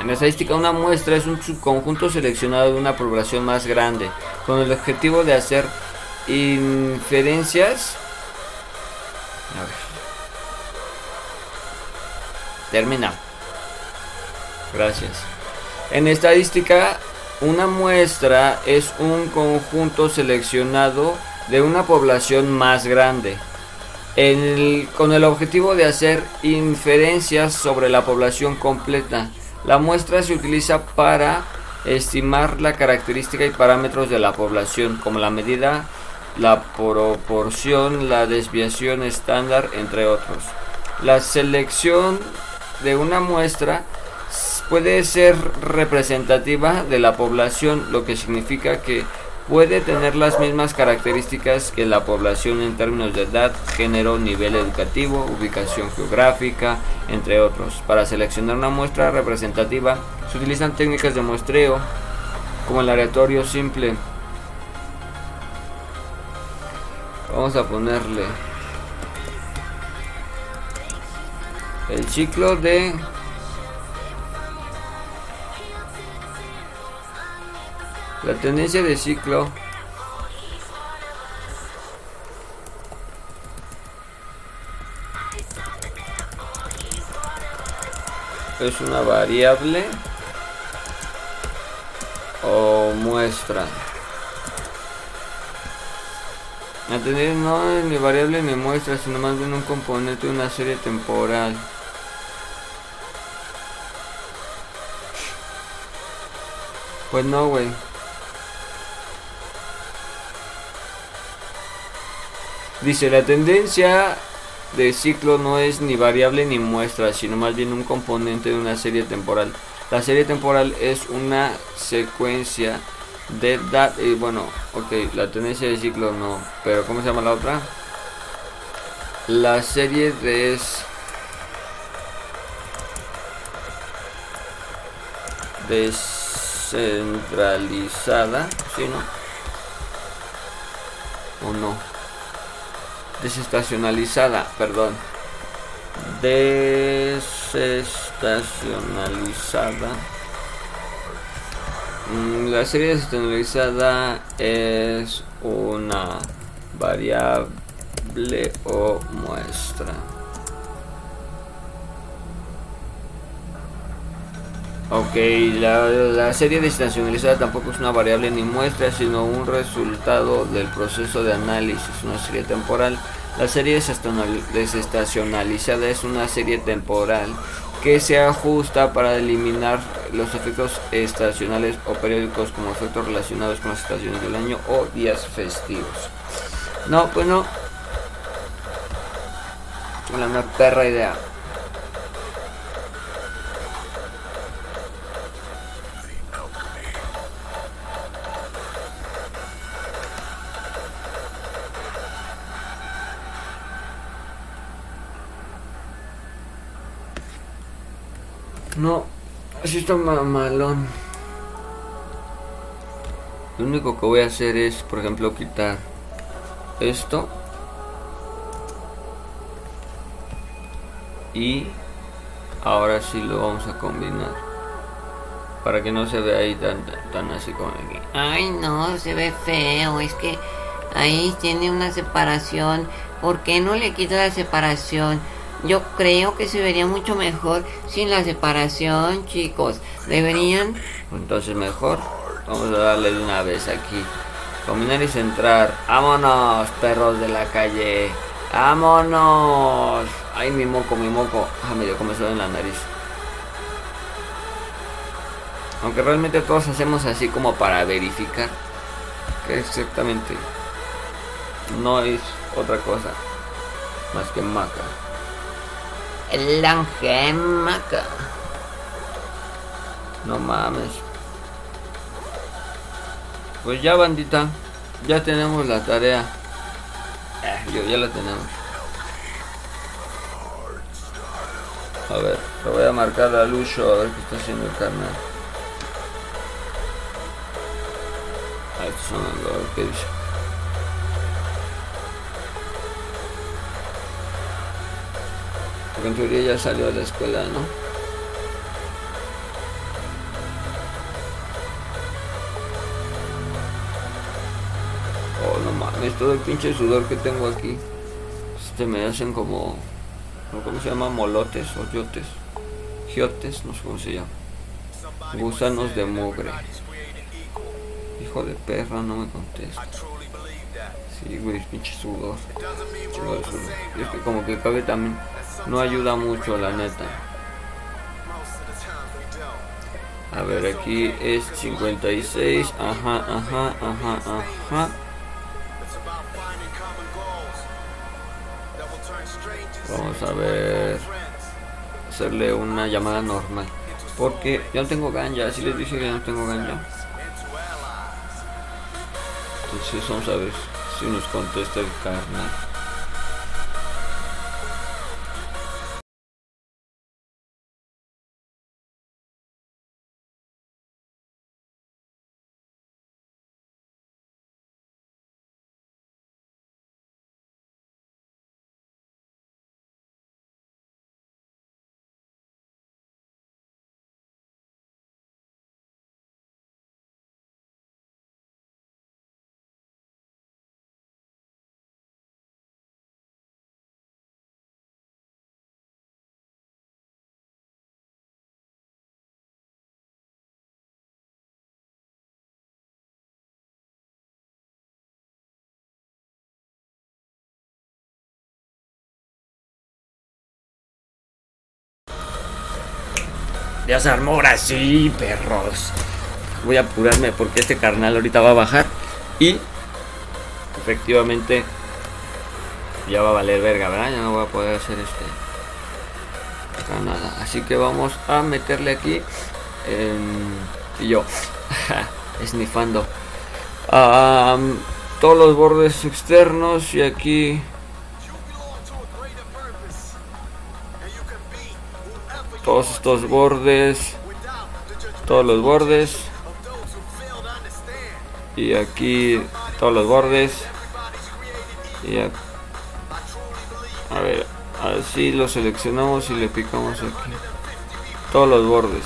En estadística, una muestra es un subconjunto seleccionado de una población más grande, con el objetivo de hacer inferencias. Termina. Gracias. En estadística, una muestra es un conjunto seleccionado de una población más grande, con el objetivo de hacer inferencias sobre la población completa. La muestra se utiliza para estimar la característica y parámetros de la población, como la medida, la proporción, la desviación estándar, entre otros. La selección de una muestra puede ser representativa de la población, lo que significa que puede tener las mismas características que la población en términos de edad, género, nivel educativo, ubicación geográfica, entre otros. Para seleccionar una muestra representativa se utilizan técnicas de muestreo como el aleatorio simple. Vamos a ponerle el ciclo de La tendencia de ciclo es una variable o muestra. La tendencia no es ni variable ni muestra, sino más bien un componente de una serie temporal. Pues no, güey. Dice, la tendencia de ciclo no es ni variable ni muestra, sino más bien un componente de una serie temporal. La serie temporal es una secuencia de datos. Y bueno, ok, la tendencia de ciclo no. Pero ¿cómo se llama la otra? La serie de descentralizada, ¿sí no? ¿O no? Desestacionalizada, perdón. Desestacionalizada. Mm, la serie desestacionalizada es una variable o muestra. Ok, la, serie desestacionalizada tampoco es una variable ni muestra, sino un resultado del proceso de análisis, una serie temporal. La serie desestacionalizada es una serie temporal que se ajusta para eliminar los efectos estacionales o periódicos como efectos relacionados con las estaciones del año o días festivos. No, pues no. Una perra idea. No, así está malón. Lo único que voy a hacer es, por ejemplo, quitar esto. Y ahora sí lo vamos a combinar. Para que no se vea ahí tan, tan así como aquí. Ay, no, se ve feo. Es que ahí tiene una separación. ¿Por qué no le quita la separación? Yo creo que se vería mucho mejor sin la separación, chicos. Deberían... Entonces mejor. Vamos a darle de una vez aquí. Combinar y centrar. ¡Vámonos, perros de la calle! ¡Vámonos! ¡Ay, mi moco, mi moco! Ah, me dio comezón en la nariz. Aunque realmente todos hacemos así como para verificar que exactamente no es otra cosa más que maca. El ángel maca. No mames. Pues ya bandita, ya tenemos la tarea. Eh, yo ya la tenemos. A ver, le voy a marcar a Lucho a ver qué está haciendo el carnal. Sonando, a ver qué dice. Porque en teoría ya salió de la escuela, ¿no? Oh, no mames, todo el pinche sudor que tengo aquí. Este me hacen como. ¿Cómo se llama? Molotes o yotes. Giotes, no sé cómo se llama. Gusanos de mugre. Hijo de perra, no me contesta. Sí, güey, pinche sudor. Es que como que cabe también. No ayuda mucho, la neta. A ver, aquí es 56. Ajá, ajá, ajá, ajá. Vamos a ver. Hacerle una llamada normal. Porque ya no tengo ganja. Así les dije que ya no tengo ganja. Entonces vamos a ver si nos contesta el carnal. Armó ahora sí, perros. Voy a apurarme porque este carnal ahorita va a bajar. Y efectivamente ya va a valer verga, ¿verdad? Ya no voy a poder hacer este nada. Así que vamos a meterle aquí. y yo esnifando. Am, todos los bordes externos y aquí todos estos bordes todos los bordes. Y aquí todos los bordes. Y a, a ver así lo seleccionamos y le picamos aquí. Todos los bordes.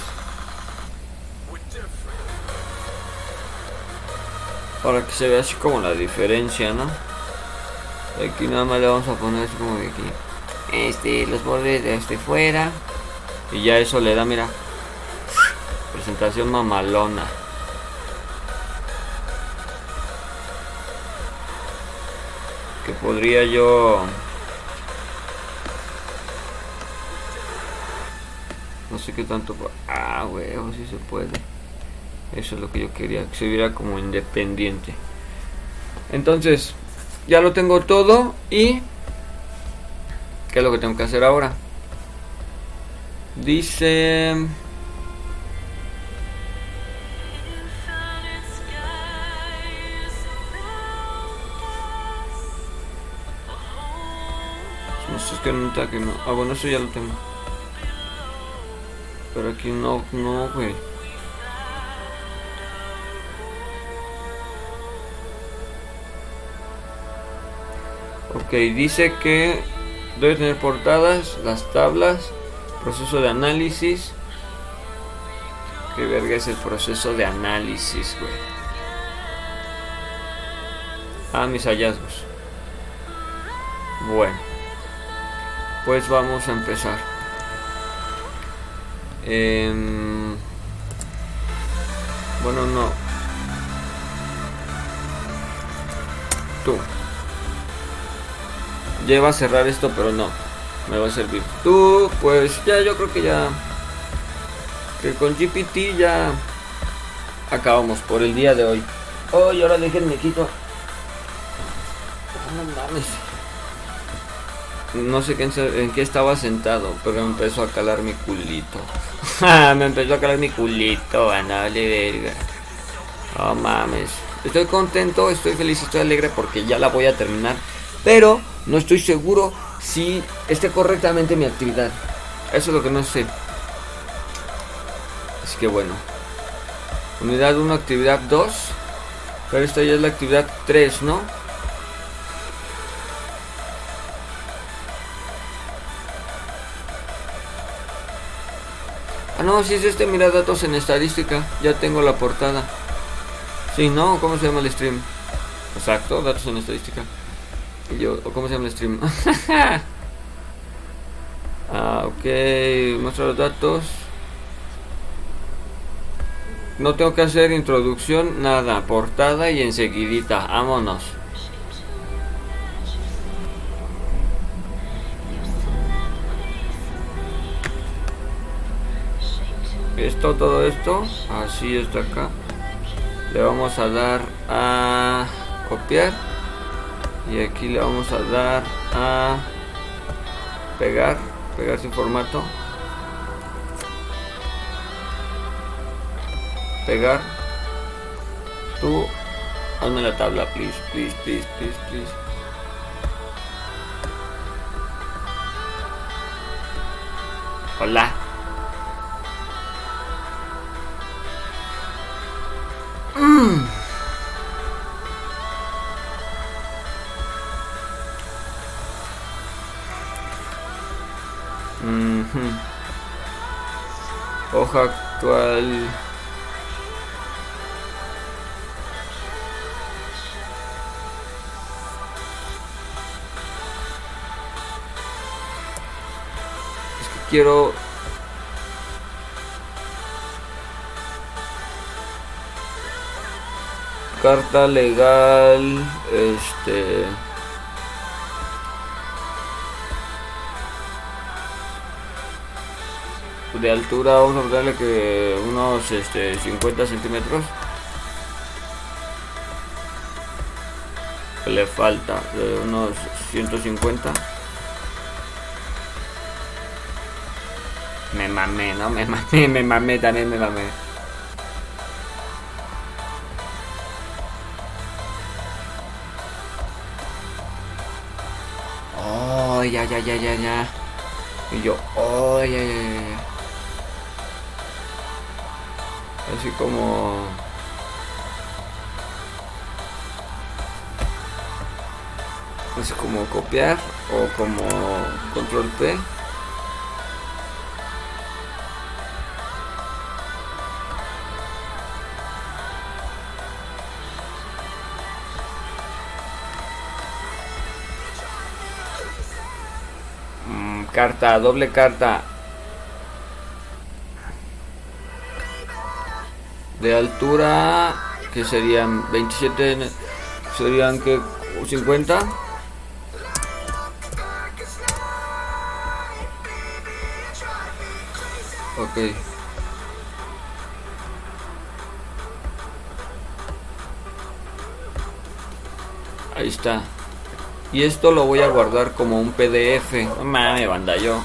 Para que se vea así como la diferencia no aquí nada más le vamos a poner así como que aquí Este, los bordes de este fuera. Y ya eso le da, mira, presentación mamalona. Que podría yo... No sé qué tanto... Ah, huevo, sí se puede. Eso es lo que yo quería, que se viera como independiente. Entonces, ya lo tengo todo y... ¿Qué es lo que tengo que hacer ahora? Dice... No sé, es que no está que no. Ah, bueno, eso ya lo tengo. Pero aquí no, no, güey. Ok, dice que debe tener portadas, las tablas, proceso de análisis. ¿Qué verga es el proceso de análisis, güey? Ah, mis hallazgos. Bueno. pues vamos a empezar. Em, bueno, no. Tú. Ya a cerrar esto, pero no. Me va a servir. Tú, pues ya, yo creo que ya. Que con GPT ya acabamos por el día de hoy. Oh, y ahora déjenme quito. No sé en qué estaba sentado, pero me empezó a calar mi culito. me empezó a calar mi culito, vale verga. Oh mames. Estoy contento, estoy feliz, estoy alegre porque ya la voy a terminar. Pero no estoy seguro si esté correctamente mi actividad. Eso es lo que no sé. Así que bueno. Unidad 1, actividad 2. Pero esta ya es la actividad 3, ¿no? Ah, no, si es este, mira datos en estadística. Ya tengo la portada. Sí, ¿no? ¿Cómo se llama el stream? Exacto, datos en estadística. Y yo, ¿cómo se llama el stream? ah, ok, muestra los datos. No tengo que hacer introducción, nada, portada y enseguidita, vámonos. Esto, todo esto, así está acá. Le vamos a dar a copiar y aquí le vamos a dar a pegar, pegar sin formato. pegar. Tú, hazme la tabla, please, please, please, please, please. Hola. Actual. quiero carta legal este de altura vamos a darle que unos este 50 centímetros le falta de unos 150 Me mamé, ¿no? Me mamé, me mamé, también me mamé. Oh, ya, ya, ya, ya, ya. Y yo, oh, ya, ya, ya, Así como... Así como copiar o como control P. carta, doble carta. De altura, que serían 27, serían que 50. Ok. Ahí está. Y esto lo voy a guardar como un PDF. No mames, banda, yo.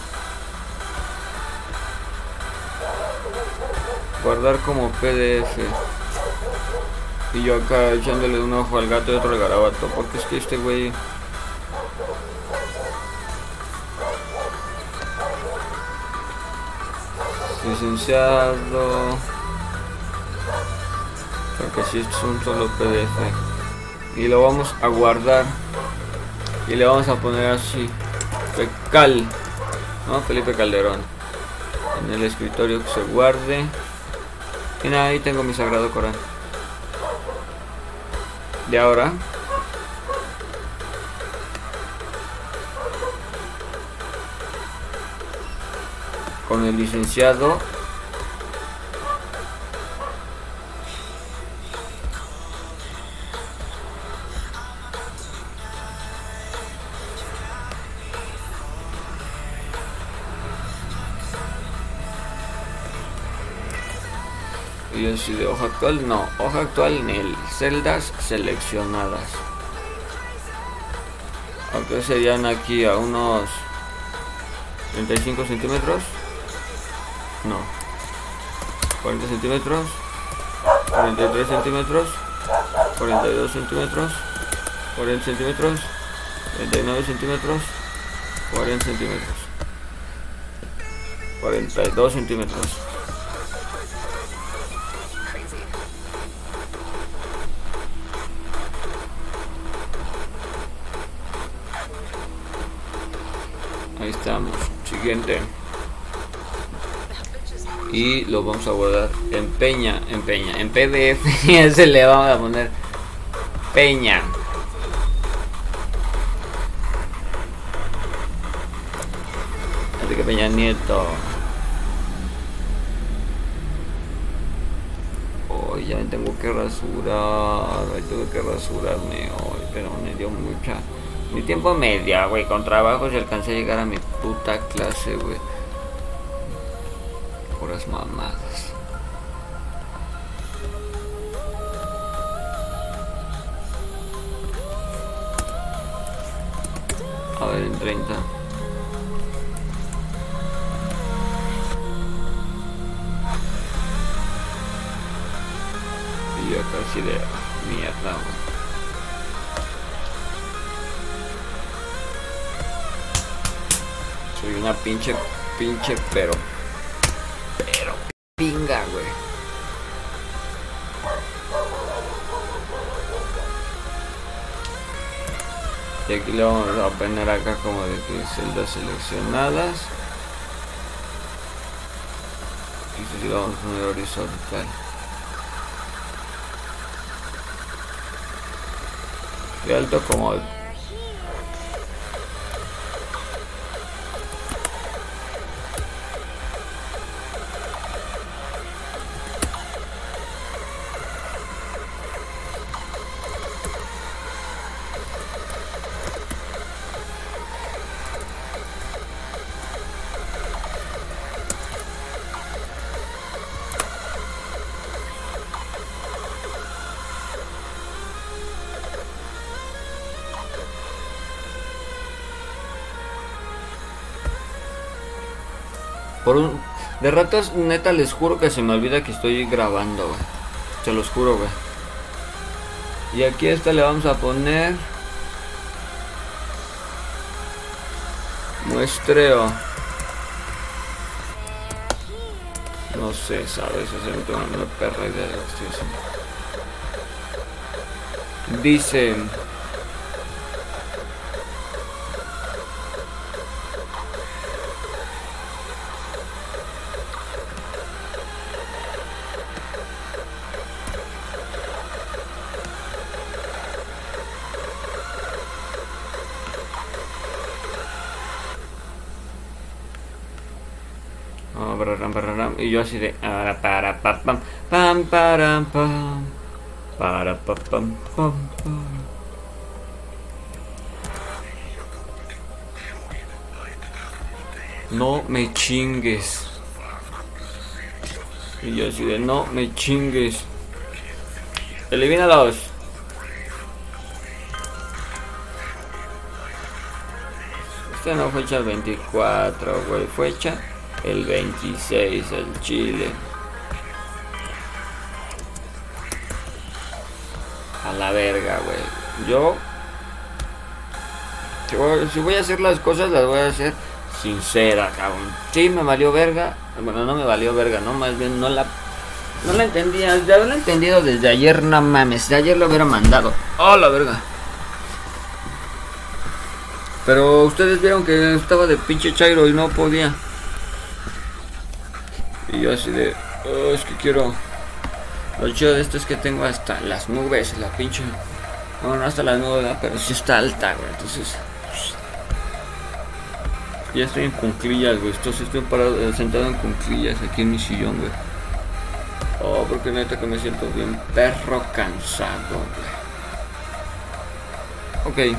Guardar como PDF. Y yo acá echándole un ojo al gato y otro al garabato. Porque es que este güey... Licenciado... Creo que sí es un solo PDF. Y lo vamos a guardar y le vamos a poner así fecal no Felipe Calderón en el escritorio que se guarde y ahí tengo mi sagrado Corán. Y ahora con el licenciado actual, no, hoja actual en el celdas seleccionadas. Aunque serían aquí a unos 35 centímetros. No. 40 centímetros. 43 centímetros. 42 centímetros. 40 centímetros. 39 centímetros. 40 centímetros. 42 centímetros. Y lo vamos a guardar en peña, en peña, en PDF. Y ese le vamos a poner peña. Así que Peña Nieto. Hoy ya me tengo que rasurar. Tuve que rasurarme hoy, pero me dio mucha. Mi tiempo media, güey, con trabajo y alcancé a llegar a mi puta clase, güey. Puras mamadas. Pinche, pinche, pero, pero, pinga, güey. Y aquí le vamos a poner acá como de que celdas seleccionadas. Y si lo vamos a poner horizontal. De alto como Por un... De ratos, neta, les juro que se me olvida que estoy grabando, güey. Se los juro, güey. Y aquí esta le vamos a poner... Muestreo. No sé, ¿sabes? O sea, no tengo una perra idea de lo que estoy haciendo. Dice... Y yo así de. Para, para, pa, pam, pam, para, pam. Para, pa, pam, pam, pam. No me chingues. Y yo así de. No me chingues. Elimínalos. Esta no fue hecha el 24, güey. Fue hecha el 26 el Chile. A la verga, güey. Yo si voy, a hacer las cosas, las voy a hacer sincera, cabrón. Sí, me valió verga. Bueno, no me valió verga, no, más bien no la no la entendía. De haberla entendido desde ayer, no mames. De ayer lo hubiera mandado. Oh, la verga. Pero ustedes vieron que estaba de pinche chairo y no podía. Así de, oh, es que quiero... Lo chido de esto es que tengo hasta las nubes, la pinche... Bueno, no hasta las nubes, pero sí está alta, güey. Entonces... Ya estoy en cunclillas, güey. Estoy, estoy parado, eh, sentado en cunclillas aquí en mi sillón, güey. Oh, porque neta que me siento bien perro cansado, güey. Ok.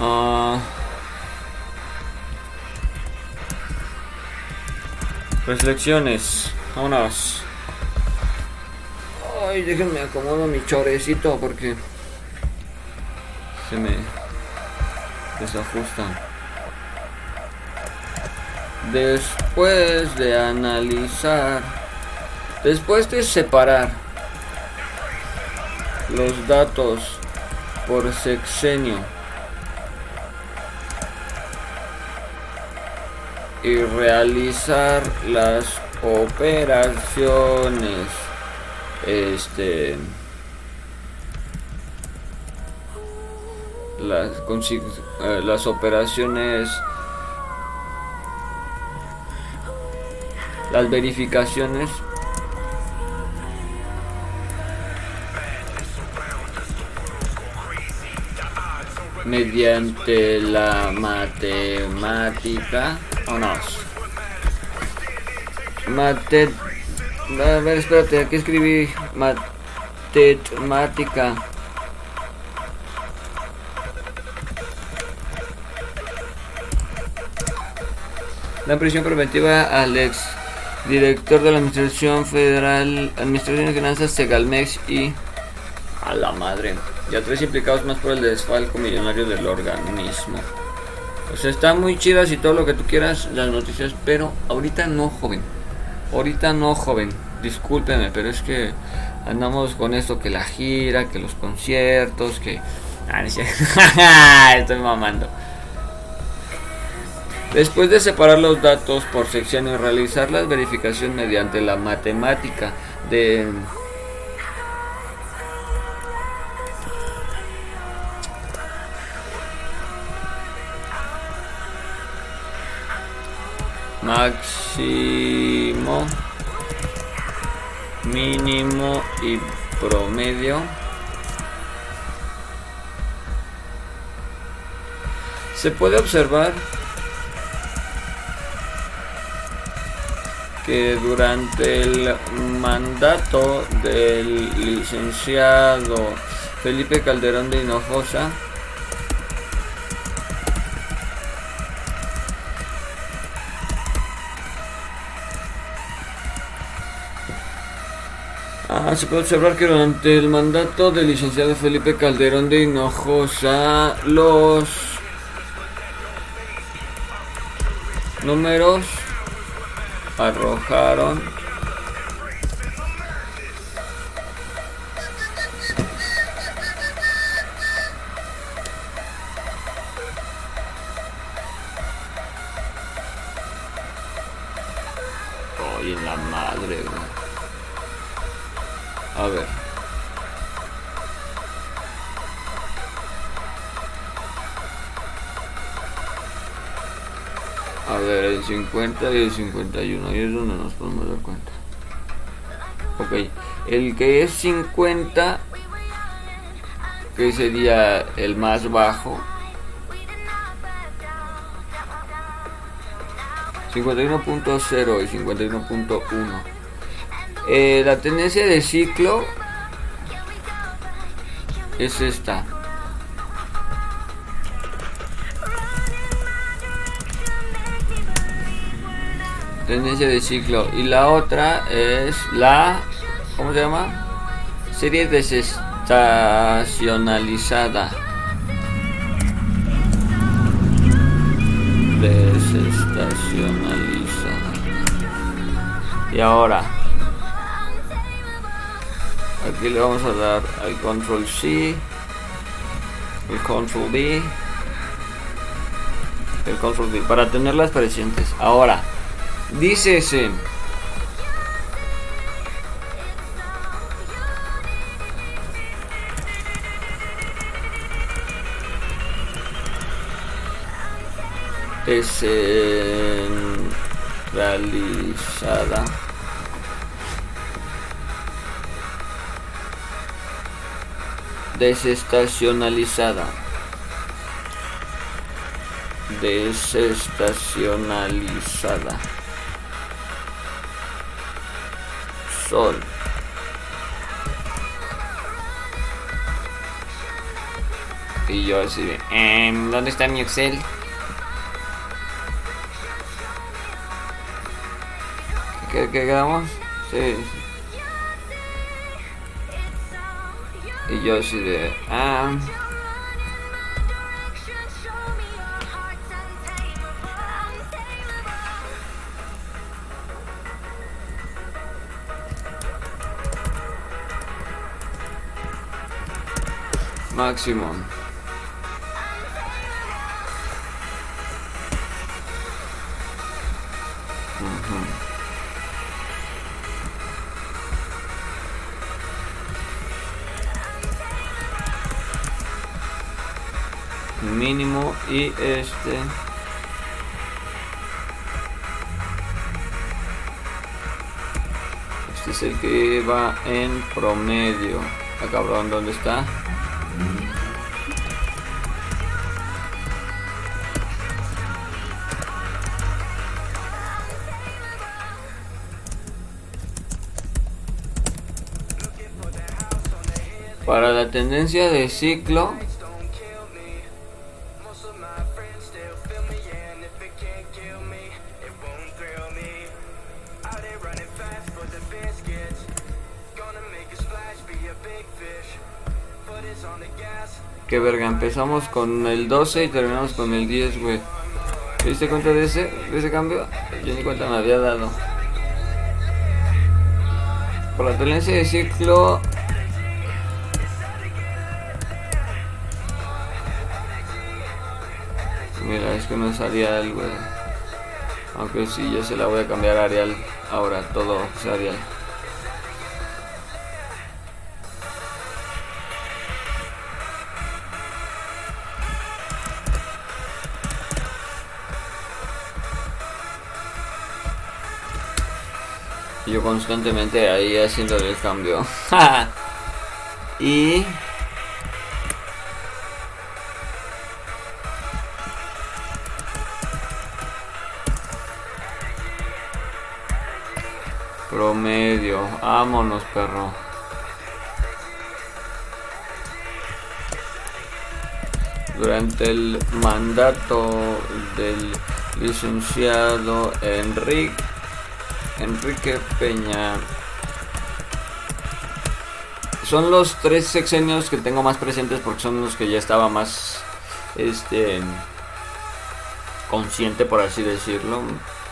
Ah. Reflexiones. Vámonos. Ay, déjenme acomodo mi chorecito porque se me desajusta. Después de analizar, después de separar los datos por sexenio y realizar las operaciones. Este las, eh, las operaciones las verificaciones. Mediante la matemática no mate a ver espérate aquí escribí matemática la prisión preventiva al ex director de la Administración Federal, Administración de Finanzas, Segalmex y a la madre. Y a tres implicados más por el desfalco millonario del organismo. Pues está muy chidas y todo lo que tú quieras las noticias, pero ahorita no, joven. Ahorita no, joven. Discúlpeme, pero es que andamos con esto que la gira, que los conciertos, que... Ah, Estoy mamando. Después de separar los datos por sección y realizar la verificación mediante la matemática de máximo, mínimo y promedio. Se puede observar que durante el mandato del licenciado Felipe Calderón de Hinojosa, Ah, se puede observar que durante el mandato del licenciado Felipe Calderón de Hinojosa, los números arrojaron 50 y el 51, ahí es donde nos podemos dar cuenta. Ok, el que es 50, que sería el más bajo, 51.0 y 51.1. Eh, la tendencia de ciclo es esta. Tendencia de ciclo. Y la otra es la ¿cómo se llama? serie desestacionalizada. Desestacionalizada. Y ahora aquí le vamos a dar al control C el control B el control B para tenerlas presentes. Ahora Dice ese. Desestacionalizada. desestacionalizada. Y yo así de, em, ¿dónde está mi Excel? ¿Qué, qué quedamos? Sí. Y yo así de, ah. Máximo. mínimo y este. Este es el que va en promedio. Ah, cabrón dónde está tendencia de ciclo Que verga, empezamos con el 12 y terminamos con el 10, güey. ¿Te diste cuenta de ese, de ese cambio? Yo ni cuenta me había dado. Por la tendencia de ciclo... Aunque sí, ya se la voy a cambiar a Arial. Ahora todo es Arial. yo constantemente ahí haciendo el cambio. y vámonos perro. Durante el mandato del licenciado Enrique Enrique Peña. Son los tres sexenios que tengo más presentes porque son los que ya estaba más este consciente por así decirlo.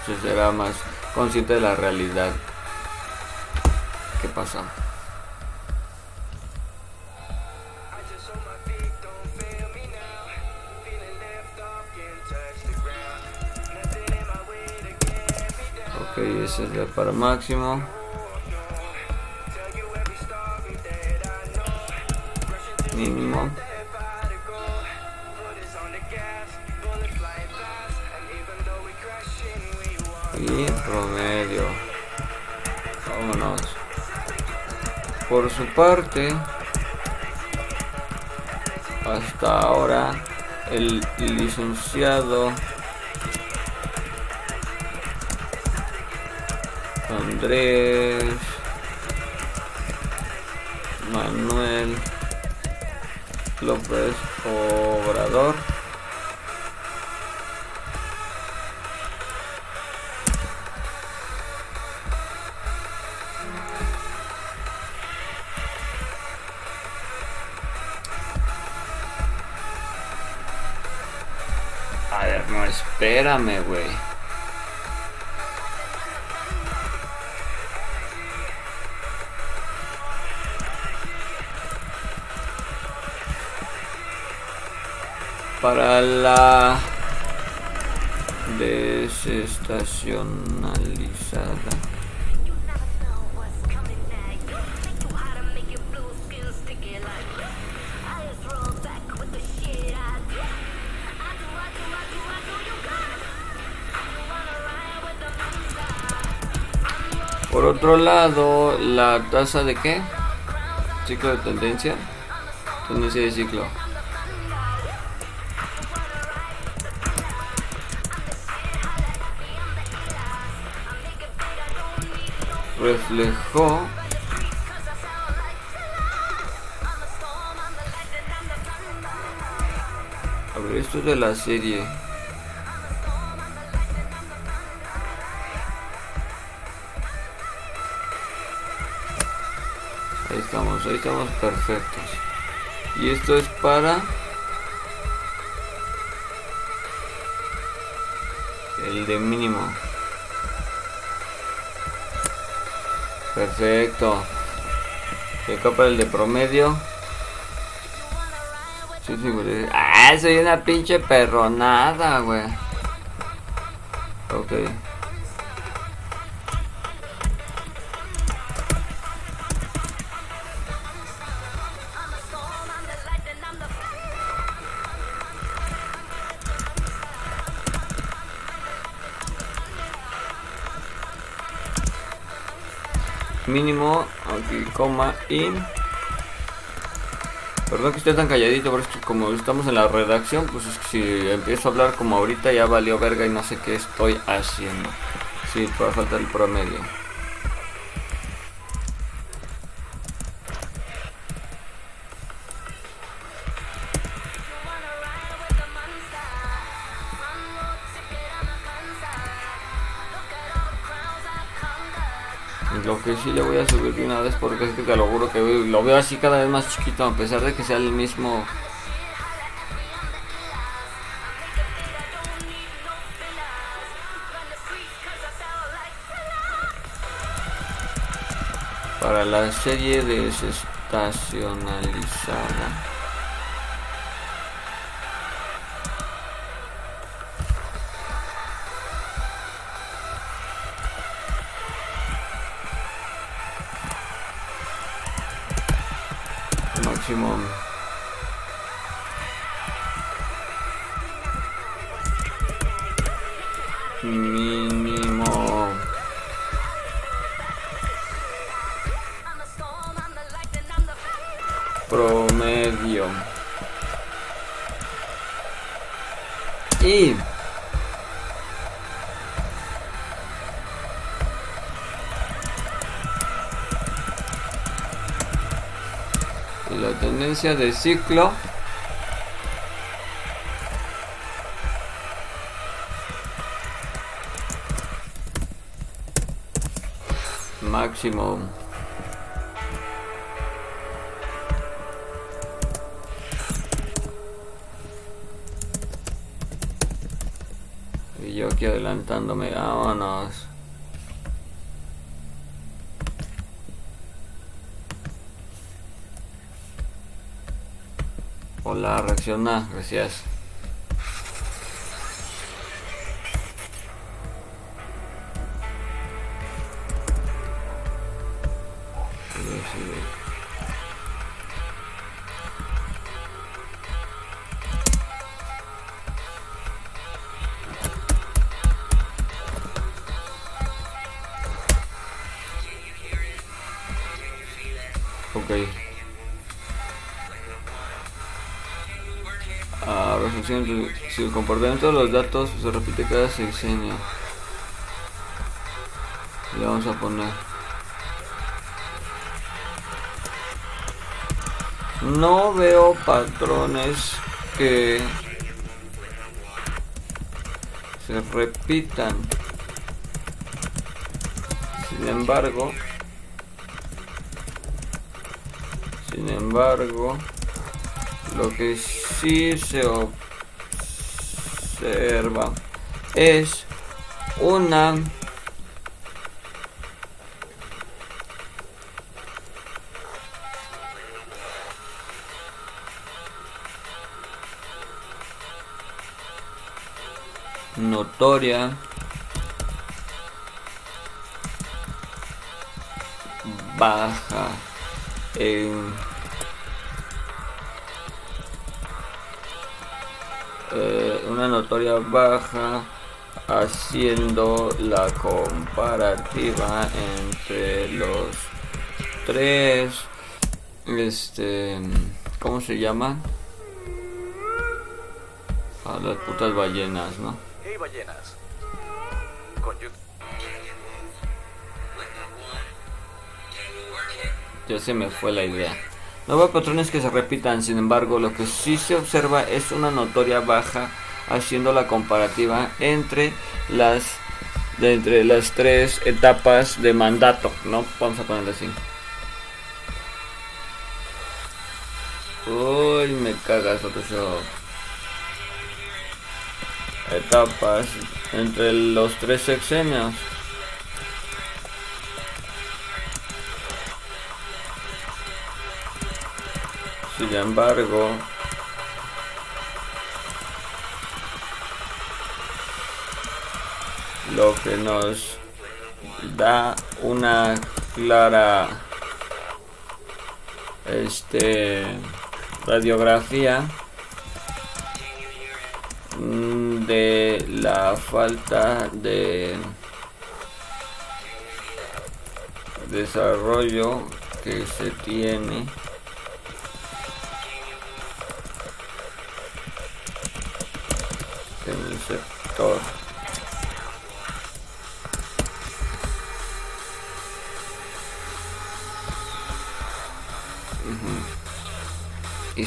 Se era más consciente de la realidad. ¿Qué pasa? ese es el para máximo. Mínimo. Y promedio. Vámonos por su parte hasta ahora el licenciado Andrés, Manuel López Obrador. Espérame, güey. para la desestacionalizada. Por otro lado, la tasa de qué? Ciclo de tendencia. Tendencia de ciclo. Reflejó A ver, esto de la serie. Ahí estamos perfectos y esto es para el de mínimo Perfecto. Y acá para el de promedio. Ah, soy una pinche perronada, güey. Ok. Coma y perdón que esté tan calladito pero es que como estamos en la redacción pues es que si empiezo a hablar como ahorita ya valió verga y no sé qué estoy haciendo. Sí puede faltar el promedio porque es que te lo juro que lo veo así cada vez más chiquito a pesar de que sea el mismo para la serie desestacionalizada. Máximo la tendencia de ciclo. Máximo. Y yo aquí adelantándome vámonos reacciona, gracias. Si el comportamiento de los datos se repite cada sexenio. Le vamos a poner. No veo patrones que se repitan. Sin embargo, sin embargo, lo que sí se observa es una notoria baja en Baja haciendo la comparativa entre los tres este ¿cómo se llaman? a las putas ballenas, ¿no? Hey ballenas. Ya se me fue la idea. No veo patrones que se repitan, sin embargo, lo que sí se observa es una notoria baja haciendo la comparativa entre las de entre las tres etapas de mandato, ¿no? Vamos a ponerlo así. Uy, me cagas Photoshop. Etapas entre los tres sexenios. Sin embargo, lo que nos da una clara este radiografía de la falta de desarrollo que se tiene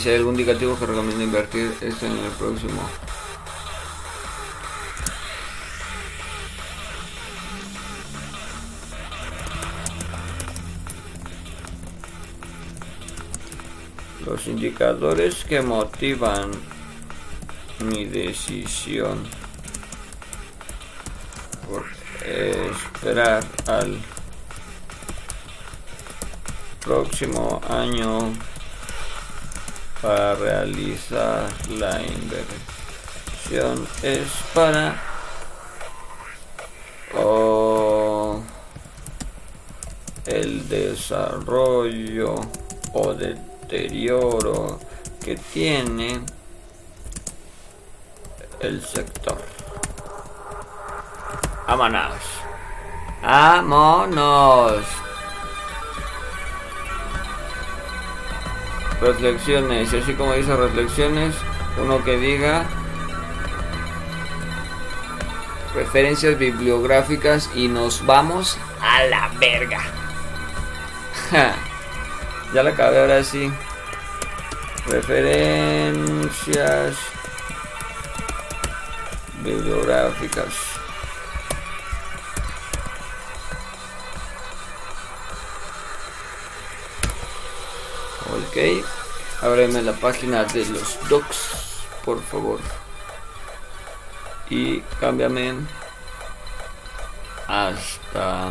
si hay algún indicativo que recomiendo invertir es en el próximo. Los indicadores que motivan mi decisión. Por esperar al próximo año para realizar la inversión es para el desarrollo o deterioro que tiene el sector. Vámonos. Vámonos. Reflexiones. Y así como dice reflexiones uno que diga referencias bibliográficas y nos vamos a la verga. Ya la acabé ahora sí. Referencias bibliográficas Ok, ábreme la página de los docs, por favor. Y cámbiame hasta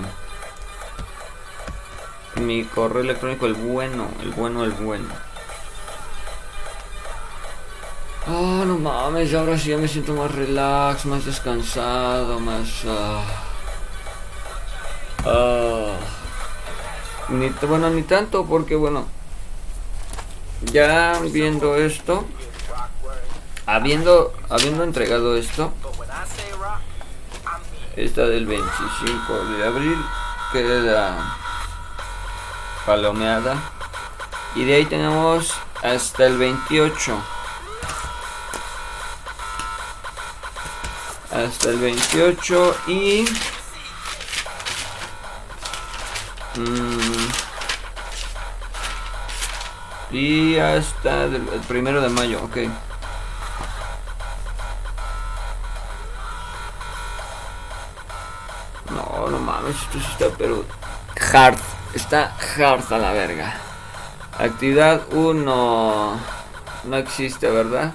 mi correo electrónico, el bueno, el bueno, el bueno. Ah, no mames, ahora sí ya me siento más relax, más descansado, más... ah, ah ni, bueno, ni tanto porque, bueno, ya viendo esto, habiendo, habiendo entregado esto, esta del 25 de abril queda palomeada. Y de ahí tenemos hasta el 28 hasta el 28 y mmm, y hasta el primero de mayo, ok. No, no mames, esto sí está pero hard. Está hard a la verga. Actividad 1 no existe, ¿verdad?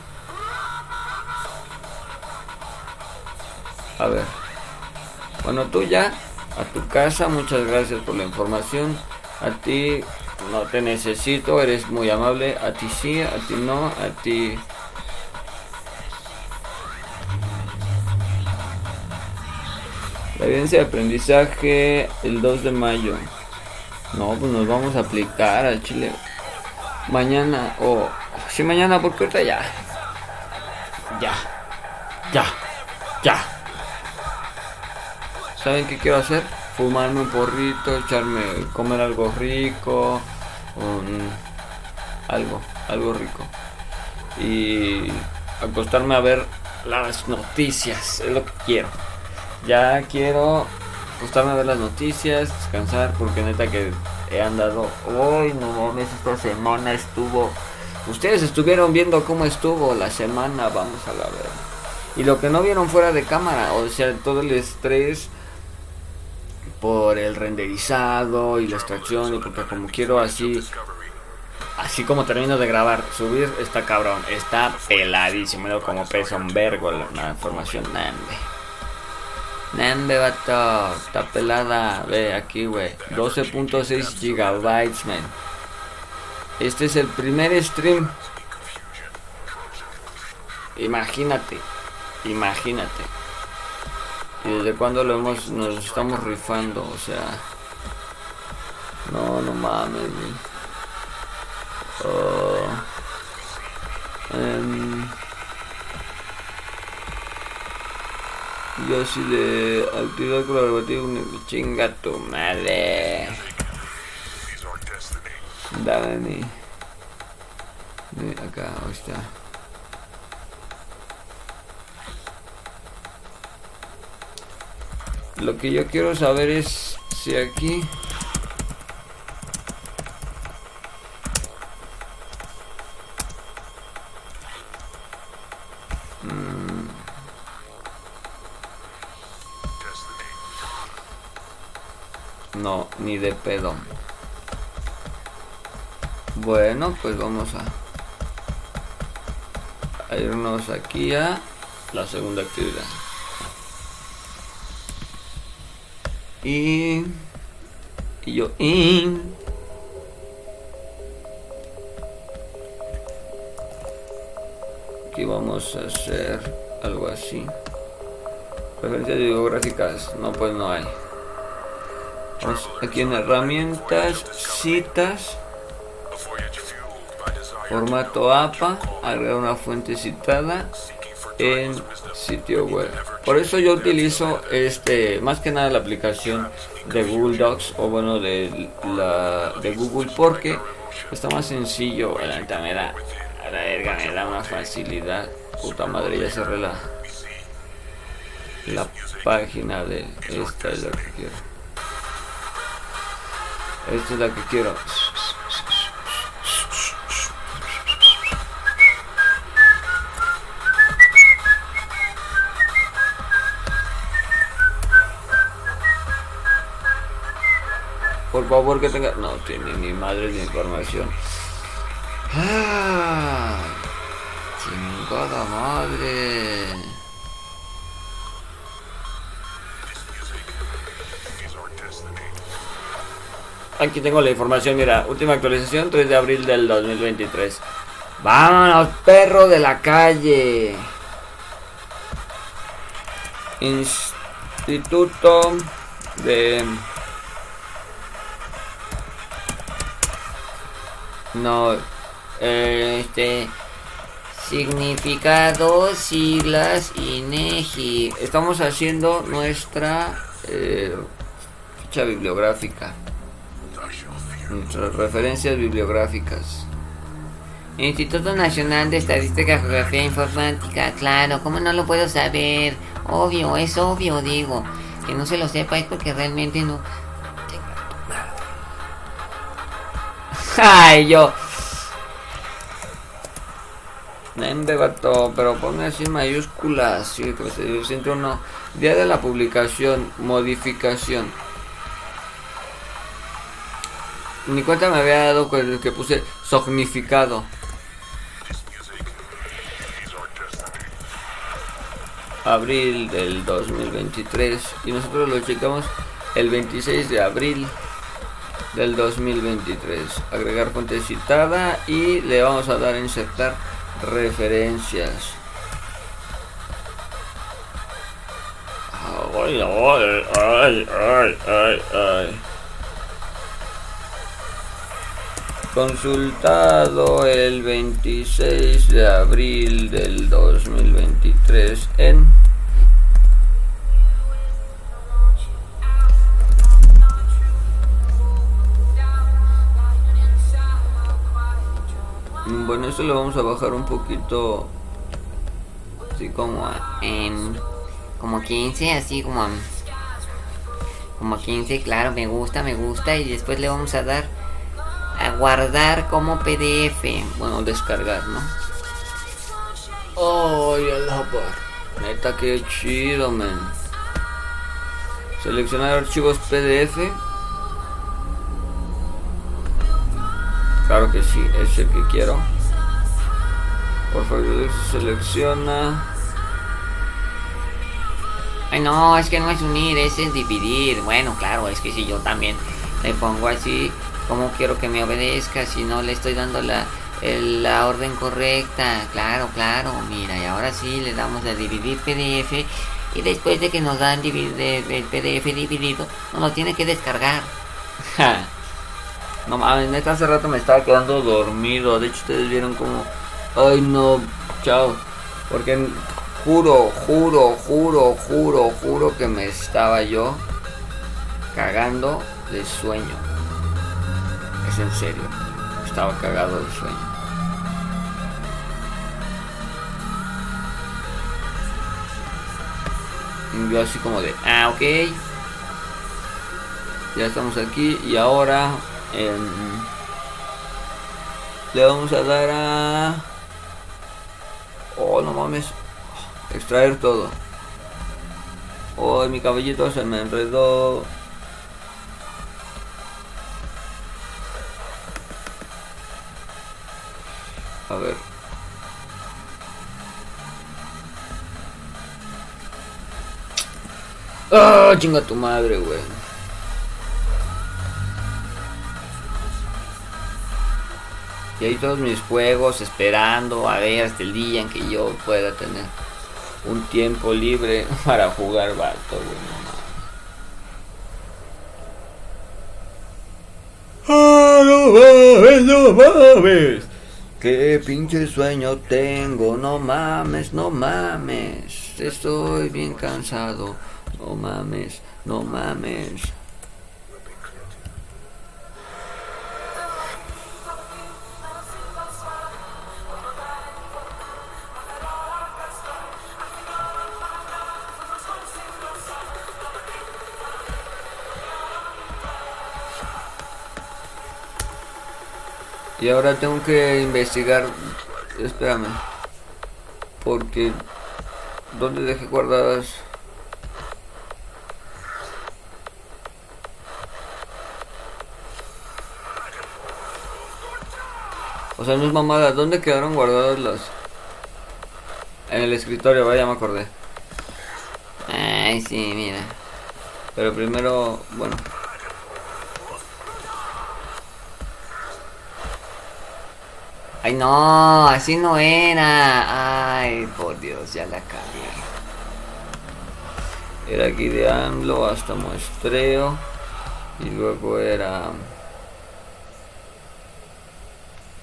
A ver. Bueno, tú ya a tu casa. Muchas gracias por la información. A ti no te necesito, eres muy amable, a ti sí, a ti no, a ti... La evidencia de aprendizaje el 2 de mayo. No, pues nos vamos a aplicar al chile. Mañana o... Oh, sí, mañana porque ahorita ya. Ya. Ya. Ya. ¿Saben qué quiero hacer? Fumarme un porrito, echarme, comer algo rico, algo, algo rico. Y acostarme a ver las noticias, es lo que quiero. Ya quiero acostarme a ver las noticias, descansar, porque neta que he andado. Uy, no mames, esta semana estuvo. Ustedes estuvieron viendo cómo estuvo la semana, vamos a la ver. Y lo que no vieron fuera de cámara, o sea, todo el estrés por el renderizado y la extracción y porque como quiero así así como termino de grabar subir está cabrón está peladísimo como pesa un vergo la, información. Nambe nambe vato está pelada ve aquí güey 12.6 gigabytes man este es el primer stream. Imagínate imagínate ¿Y desde cuándo lo hemos, nos estamos rifando? O sea... No, no mames. Oh. Em, yo así de actividad colaborativa, chinga tu madre. Dame mi... Acá, ahí está. Lo que yo quiero saber es si aquí... Mm. No, ni de pedo. Bueno, pues vamos a, a irnos aquí a la segunda actividad. Y, yo, y, aquí vamos a hacer algo así. Preferencias bibliográficas, no pues no hay. Vamos aquí en herramientas, citas, formato APA, agregar una fuente citada en sitio web. Por eso yo utilizo este, más que nada la aplicación de Google Docs o bueno de la de Google porque está más sencillo, la neta me da, a la verga me da una facilidad. Puta madre, ya cerré la la página de esta es la que quiero. Esta es la que quiero. Por favor que tenga... No tiene ni madre de información. ¡Ah! Chingada madre. Aquí tengo la información, mira, última actualización 3 de abril del 2023. Vámonos, perro de la calle. Instituto de No, este significado, siglas, INEGI. Estamos haciendo nuestra eh, ficha bibliográfica. Nuestras referencias bibliográficas. Instituto Nacional de Estadística, Geografía e Informática. Claro, ¿cómo no lo puedo saber? Obvio, es obvio, digo. Que no se lo sepa es porque realmente no Ay, yo. Nende vato, pero ponme así mayúsculas. Sí, que se siento uno. Día de la publicación, modificación. Ni cuenta me había dado con el que puse significado. Abril del 2023. Y nosotros lo checamos el 26 de abril del 2023. Agregar fuente citada y le vamos a dar a insertar referencias. Ay, ay, ay, ay, ay. Consultado el 26 de abril del 2023 en Bueno, esto lo vamos a bajar un poquito. Así como en. Como 15, así como. Como 15, claro, me gusta, me gusta. Y después le vamos a dar a guardar como PDF. Bueno, descargar, ¿no? Ay, par. Neta, que chido, men. Seleccionar archivos PDF. Claro que sí, es el que quiero. Por favor, selecciona. Ay, no, es que no es unir, es dividir. Bueno, claro, es que si yo también le pongo así, ¿cómo quiero que me obedezca si no le estoy dando la, la orden correcta? Claro, claro, mira, y ahora sí le damos a dividir PDF y después de que nos dan el PDF dividido, nos lo tiene que descargar. No mames, neta, hace rato me estaba quedando dormido. De hecho, ustedes vieron como. Ay, no, chao. Porque juro, juro, juro, juro, juro que me estaba yo cagando de sueño. Es en serio. Estaba cagado de sueño. yo así como de, ah, ok. Ya estamos aquí y ahora em, le vamos a dar a... Oh, no mames. Extraer todo. Oh, mi cabellito se me enredó. A ver. Ah, chinga tu madre, güey. Y ahí todos mis juegos esperando a ver hasta el día en que yo pueda tener un tiempo libre para jugar güey. ¡Ah, no mames, no mames! ¡Qué pinche sueño tengo! No mames, no mames. Estoy bien cansado. No mames, no mames. Y ahora tengo que investigar. Espérame. Porque. ¿Dónde dejé guardadas? O sea, no es mamada. ¿Dónde quedaron guardadas las...? En el escritorio, vaya, me acordé. Ay, sí, mira. Pero primero, bueno. Ay, no, así no era. Ay, por Dios, ya la cagué. Era aquí de AMLO hasta muestreo. Y luego era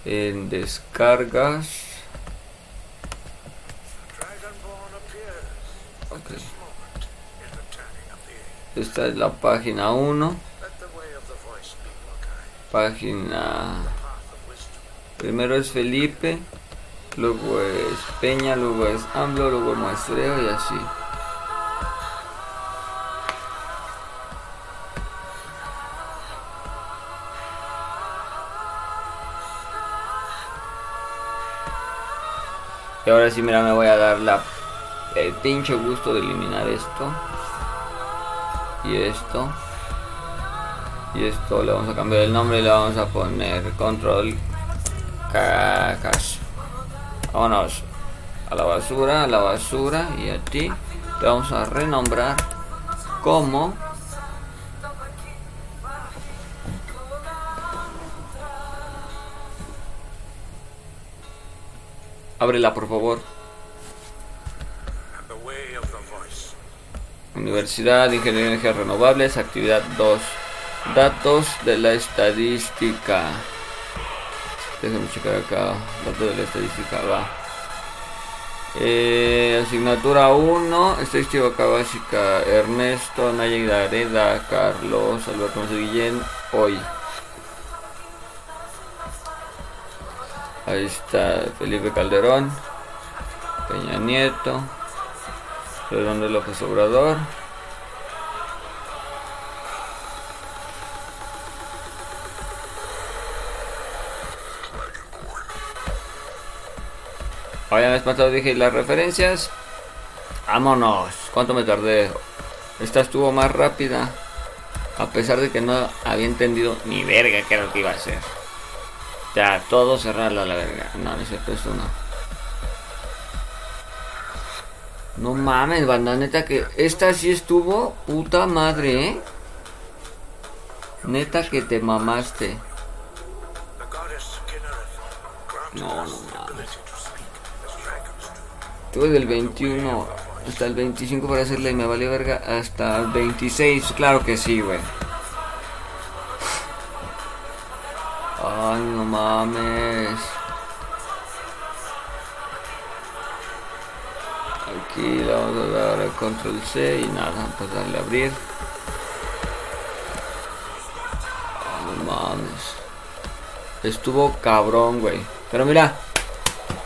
en descargas esta es la página 1 página primero es Felipe luego es Peña luego es AMLO luego muestreo y así Y ahora sí, mira, me voy a dar la, el pinche gusto de eliminar esto. Y esto. Y esto le vamos a cambiar el nombre y le vamos a poner control cacash. Vámonos a la basura, a la basura y a ti te vamos a renombrar como Ábrela, por favor. Universidad de Ingeniería de Energías Renovables, actividad 2. Datos de la estadística. Déjenme checar acá. Datos de la estadística, va. Eh, asignatura 1, estadística básica. Ernesto, Naya Areda, Carlos, Alberto Guillén, hoy. Ahí está Felipe Calderón, Peña Nieto, Fernando López Obrador. Oye, me pasado dije las referencias. Vámonos. ¿Cuánto me tardé? Esta estuvo más rápida. A pesar de que no había entendido ni verga qué era lo que iba a hacer. Ya, todo cerrarlo a la verga. No, no es cierto, esto no. No mames, banda, neta que esta sí estuvo puta madre, ¿eh? Neta que te mamaste. No, no. Tuve del 21 hasta el 25 para hacerle y me valió verga hasta el 26. Claro que sí, güey. Ay, no mames. Aquí le vamos a dar a control C y nada, pues darle a abrir. Ay, no mames. Estuvo cabrón, güey. Pero mira,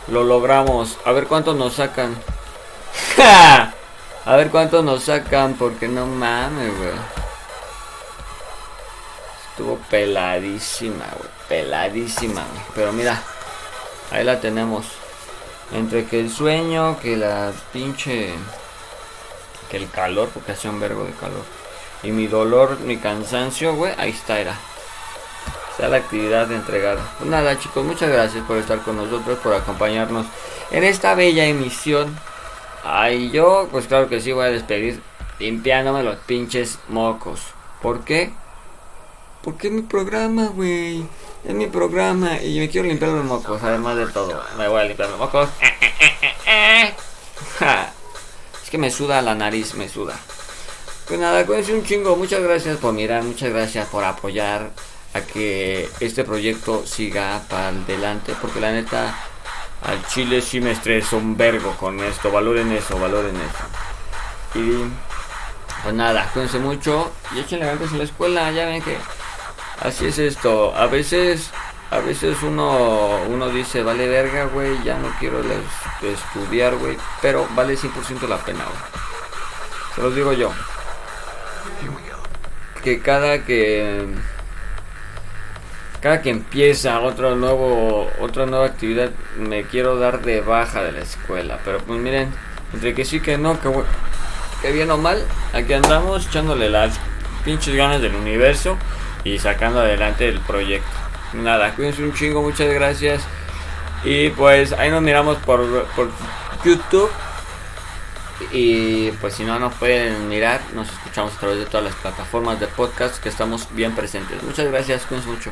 lo logramos. A ver cuánto nos sacan. a ver cuánto nos sacan, porque no mames, güey. Estuvo peladísima, güey. Peladísima. Pero mira, ahí la tenemos. Entre que el sueño, que la pinche. Que el calor, porque hacía un verbo de calor. Y mi dolor, mi cansancio, güey. Ahí está, era. Está la actividad entregada. Pues nada, chicos, muchas gracias por estar con nosotros, por acompañarnos en esta bella emisión. Ay, yo, pues claro que sí, voy a despedir limpiándome los pinches mocos. ¿Por qué? Porque es mi programa, güey. Es mi programa y me quiero limpiar los mocos, además de todo. Me voy a limpiar los mocos. es que me suda la nariz, me suda. Pues nada, cuídense un chingo. Muchas gracias por mirar, muchas gracias por apoyar que este proyecto siga para adelante. Porque la neta, al chile sí me estreso un vergo con esto. Valoren eso, valoren eso. Y pues nada, cuídense mucho y échenle ganas en la escuela. Ya ven que así es esto. A veces, a veces uno, uno dice, vale verga, güey, ya no quiero estudiar, güey. Pero vale 100% la pena, güey. Se los digo yo. Que cada que cada que empieza otro nuevo otra nueva actividad me quiero dar de baja de la escuela. Pero pues miren entre que sí que no que, que bien o mal aquí andamos echándole las pinches ganas del universo y sacando adelante el proyecto. Nada cuídense un chingo muchas gracias. Y pues ahí nos miramos por, por YouTube. Y pues si no nos pueden mirar nos escuchamos a través de todas las plataformas de podcast que estamos bien presentes. Muchas gracias cuídense mucho